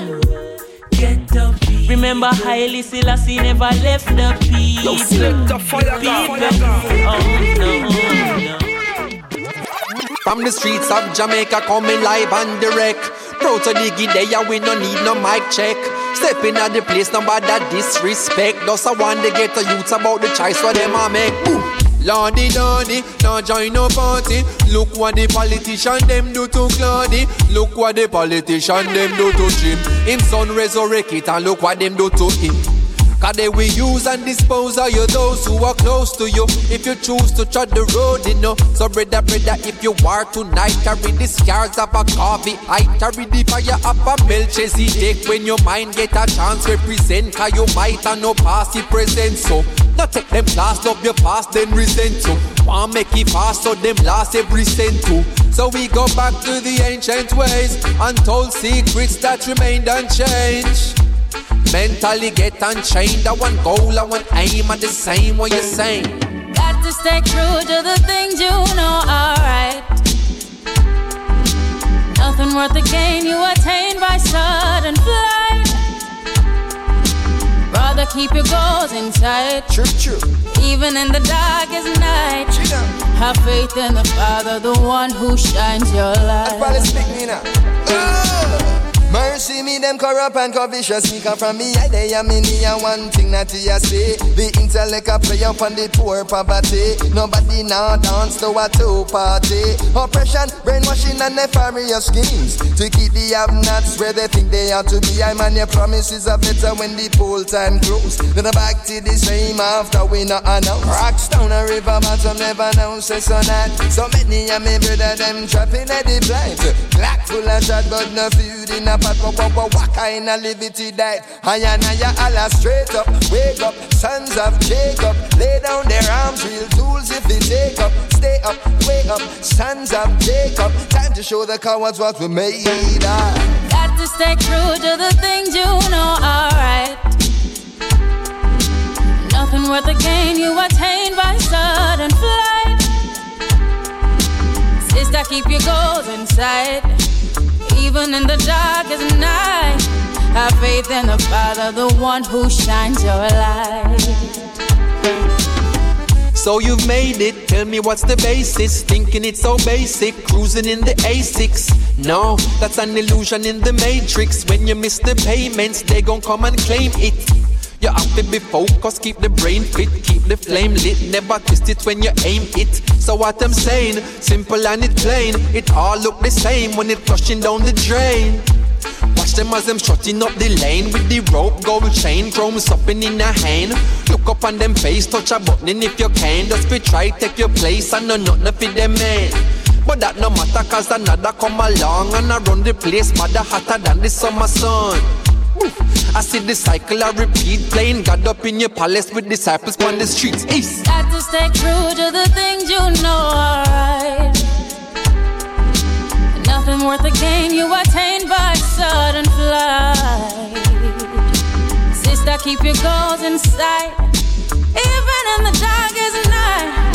Get the people. Remember Haile Selassie never left the people. No the people. Oh no, oh, no. From the streets of Jamaica coming live and direct. Proud to diggy there, we no need no mic check. Stepping at the place, nobody that disrespect. Just I want to get the youths about the choice for them I make. Lordy, lordy, now join no party. Look what the politician them do to Claudy. Look what the politician them do to Jim. Him son resurrect it and look what them do to him. Cause they will use and dispose of you those who are close to you. If you choose to tread the road, you know. So brother, brother, if you are tonight, carry the scars of a coffee. I carry the fire of a Melchizedek. When your mind get a chance, represent. Cause you might have no past, it present. So, not take them last of your past, then resent you. Want make it fast, so them last every cent too. So we go back to the ancient ways, untold secrets that remained unchanged. Mentally get unchained. I want goal, I want aim at the same. What you saying? Got to stay true to the things you know are right. Nothing worth the gain you attain by sudden flight. Rather keep your goals in sight. True, true. Even in the darkest night. True. Have faith in the Father, the one who shines your light. Mercy me, them corrupt and covetous sneaker from me. I they am in here one thing that you say. The intellect a play up on the poor poverty. Nobody now dance to a two party. Oppression, brainwashing and nefarious schemes to keep the have-nots where they think they ought to be. I man, your promises are better when the poll time close. Then back to the same after we not announce. Rocks down a river bottom, never know say so. So many of me brother them trapping at the blind. Black full of shot, but no food in a pot. What, what, what, what kind of liberty that? I and I Allah straight up, wake up, sons of Jacob. Lay down their arms, real tools if they take up. Stay up, wake up, sons of Jacob. Time to show the cowards what we made of. Got to stay true to the things you know are right. Nothing worth the gain you attain by sudden flight. Sister, keep your goals in sight. Even in the darkest night, have faith in the Father, the one who shines your light. So you've made it, tell me what's the basis? Thinking it's so basic, cruising in the A6. No, that's an illusion in the matrix. When you miss the payments, they gon' come and claim it. You have to be focused, keep the brain fit, keep the flame lit, never twist it when you aim it. So what I'm saying, simple and it plain, it all look the same when it flushing down the drain. Watch them as them strutting up the lane with the rope, gold chain, chrome supping in a hand. Look up on them face, touch a button if you can. Just be try take your place and no not nothing for them man. But that no matter cause another come along and I run the place, mother hotter than the summer sun. I see the cycle I repeat, playing God up in your palace with disciples on the streets. East. Got to stay true to the things you know are right. Nothing worth the gain you attain by sudden flight. Sister, keep your goals in sight, even in the darkest night.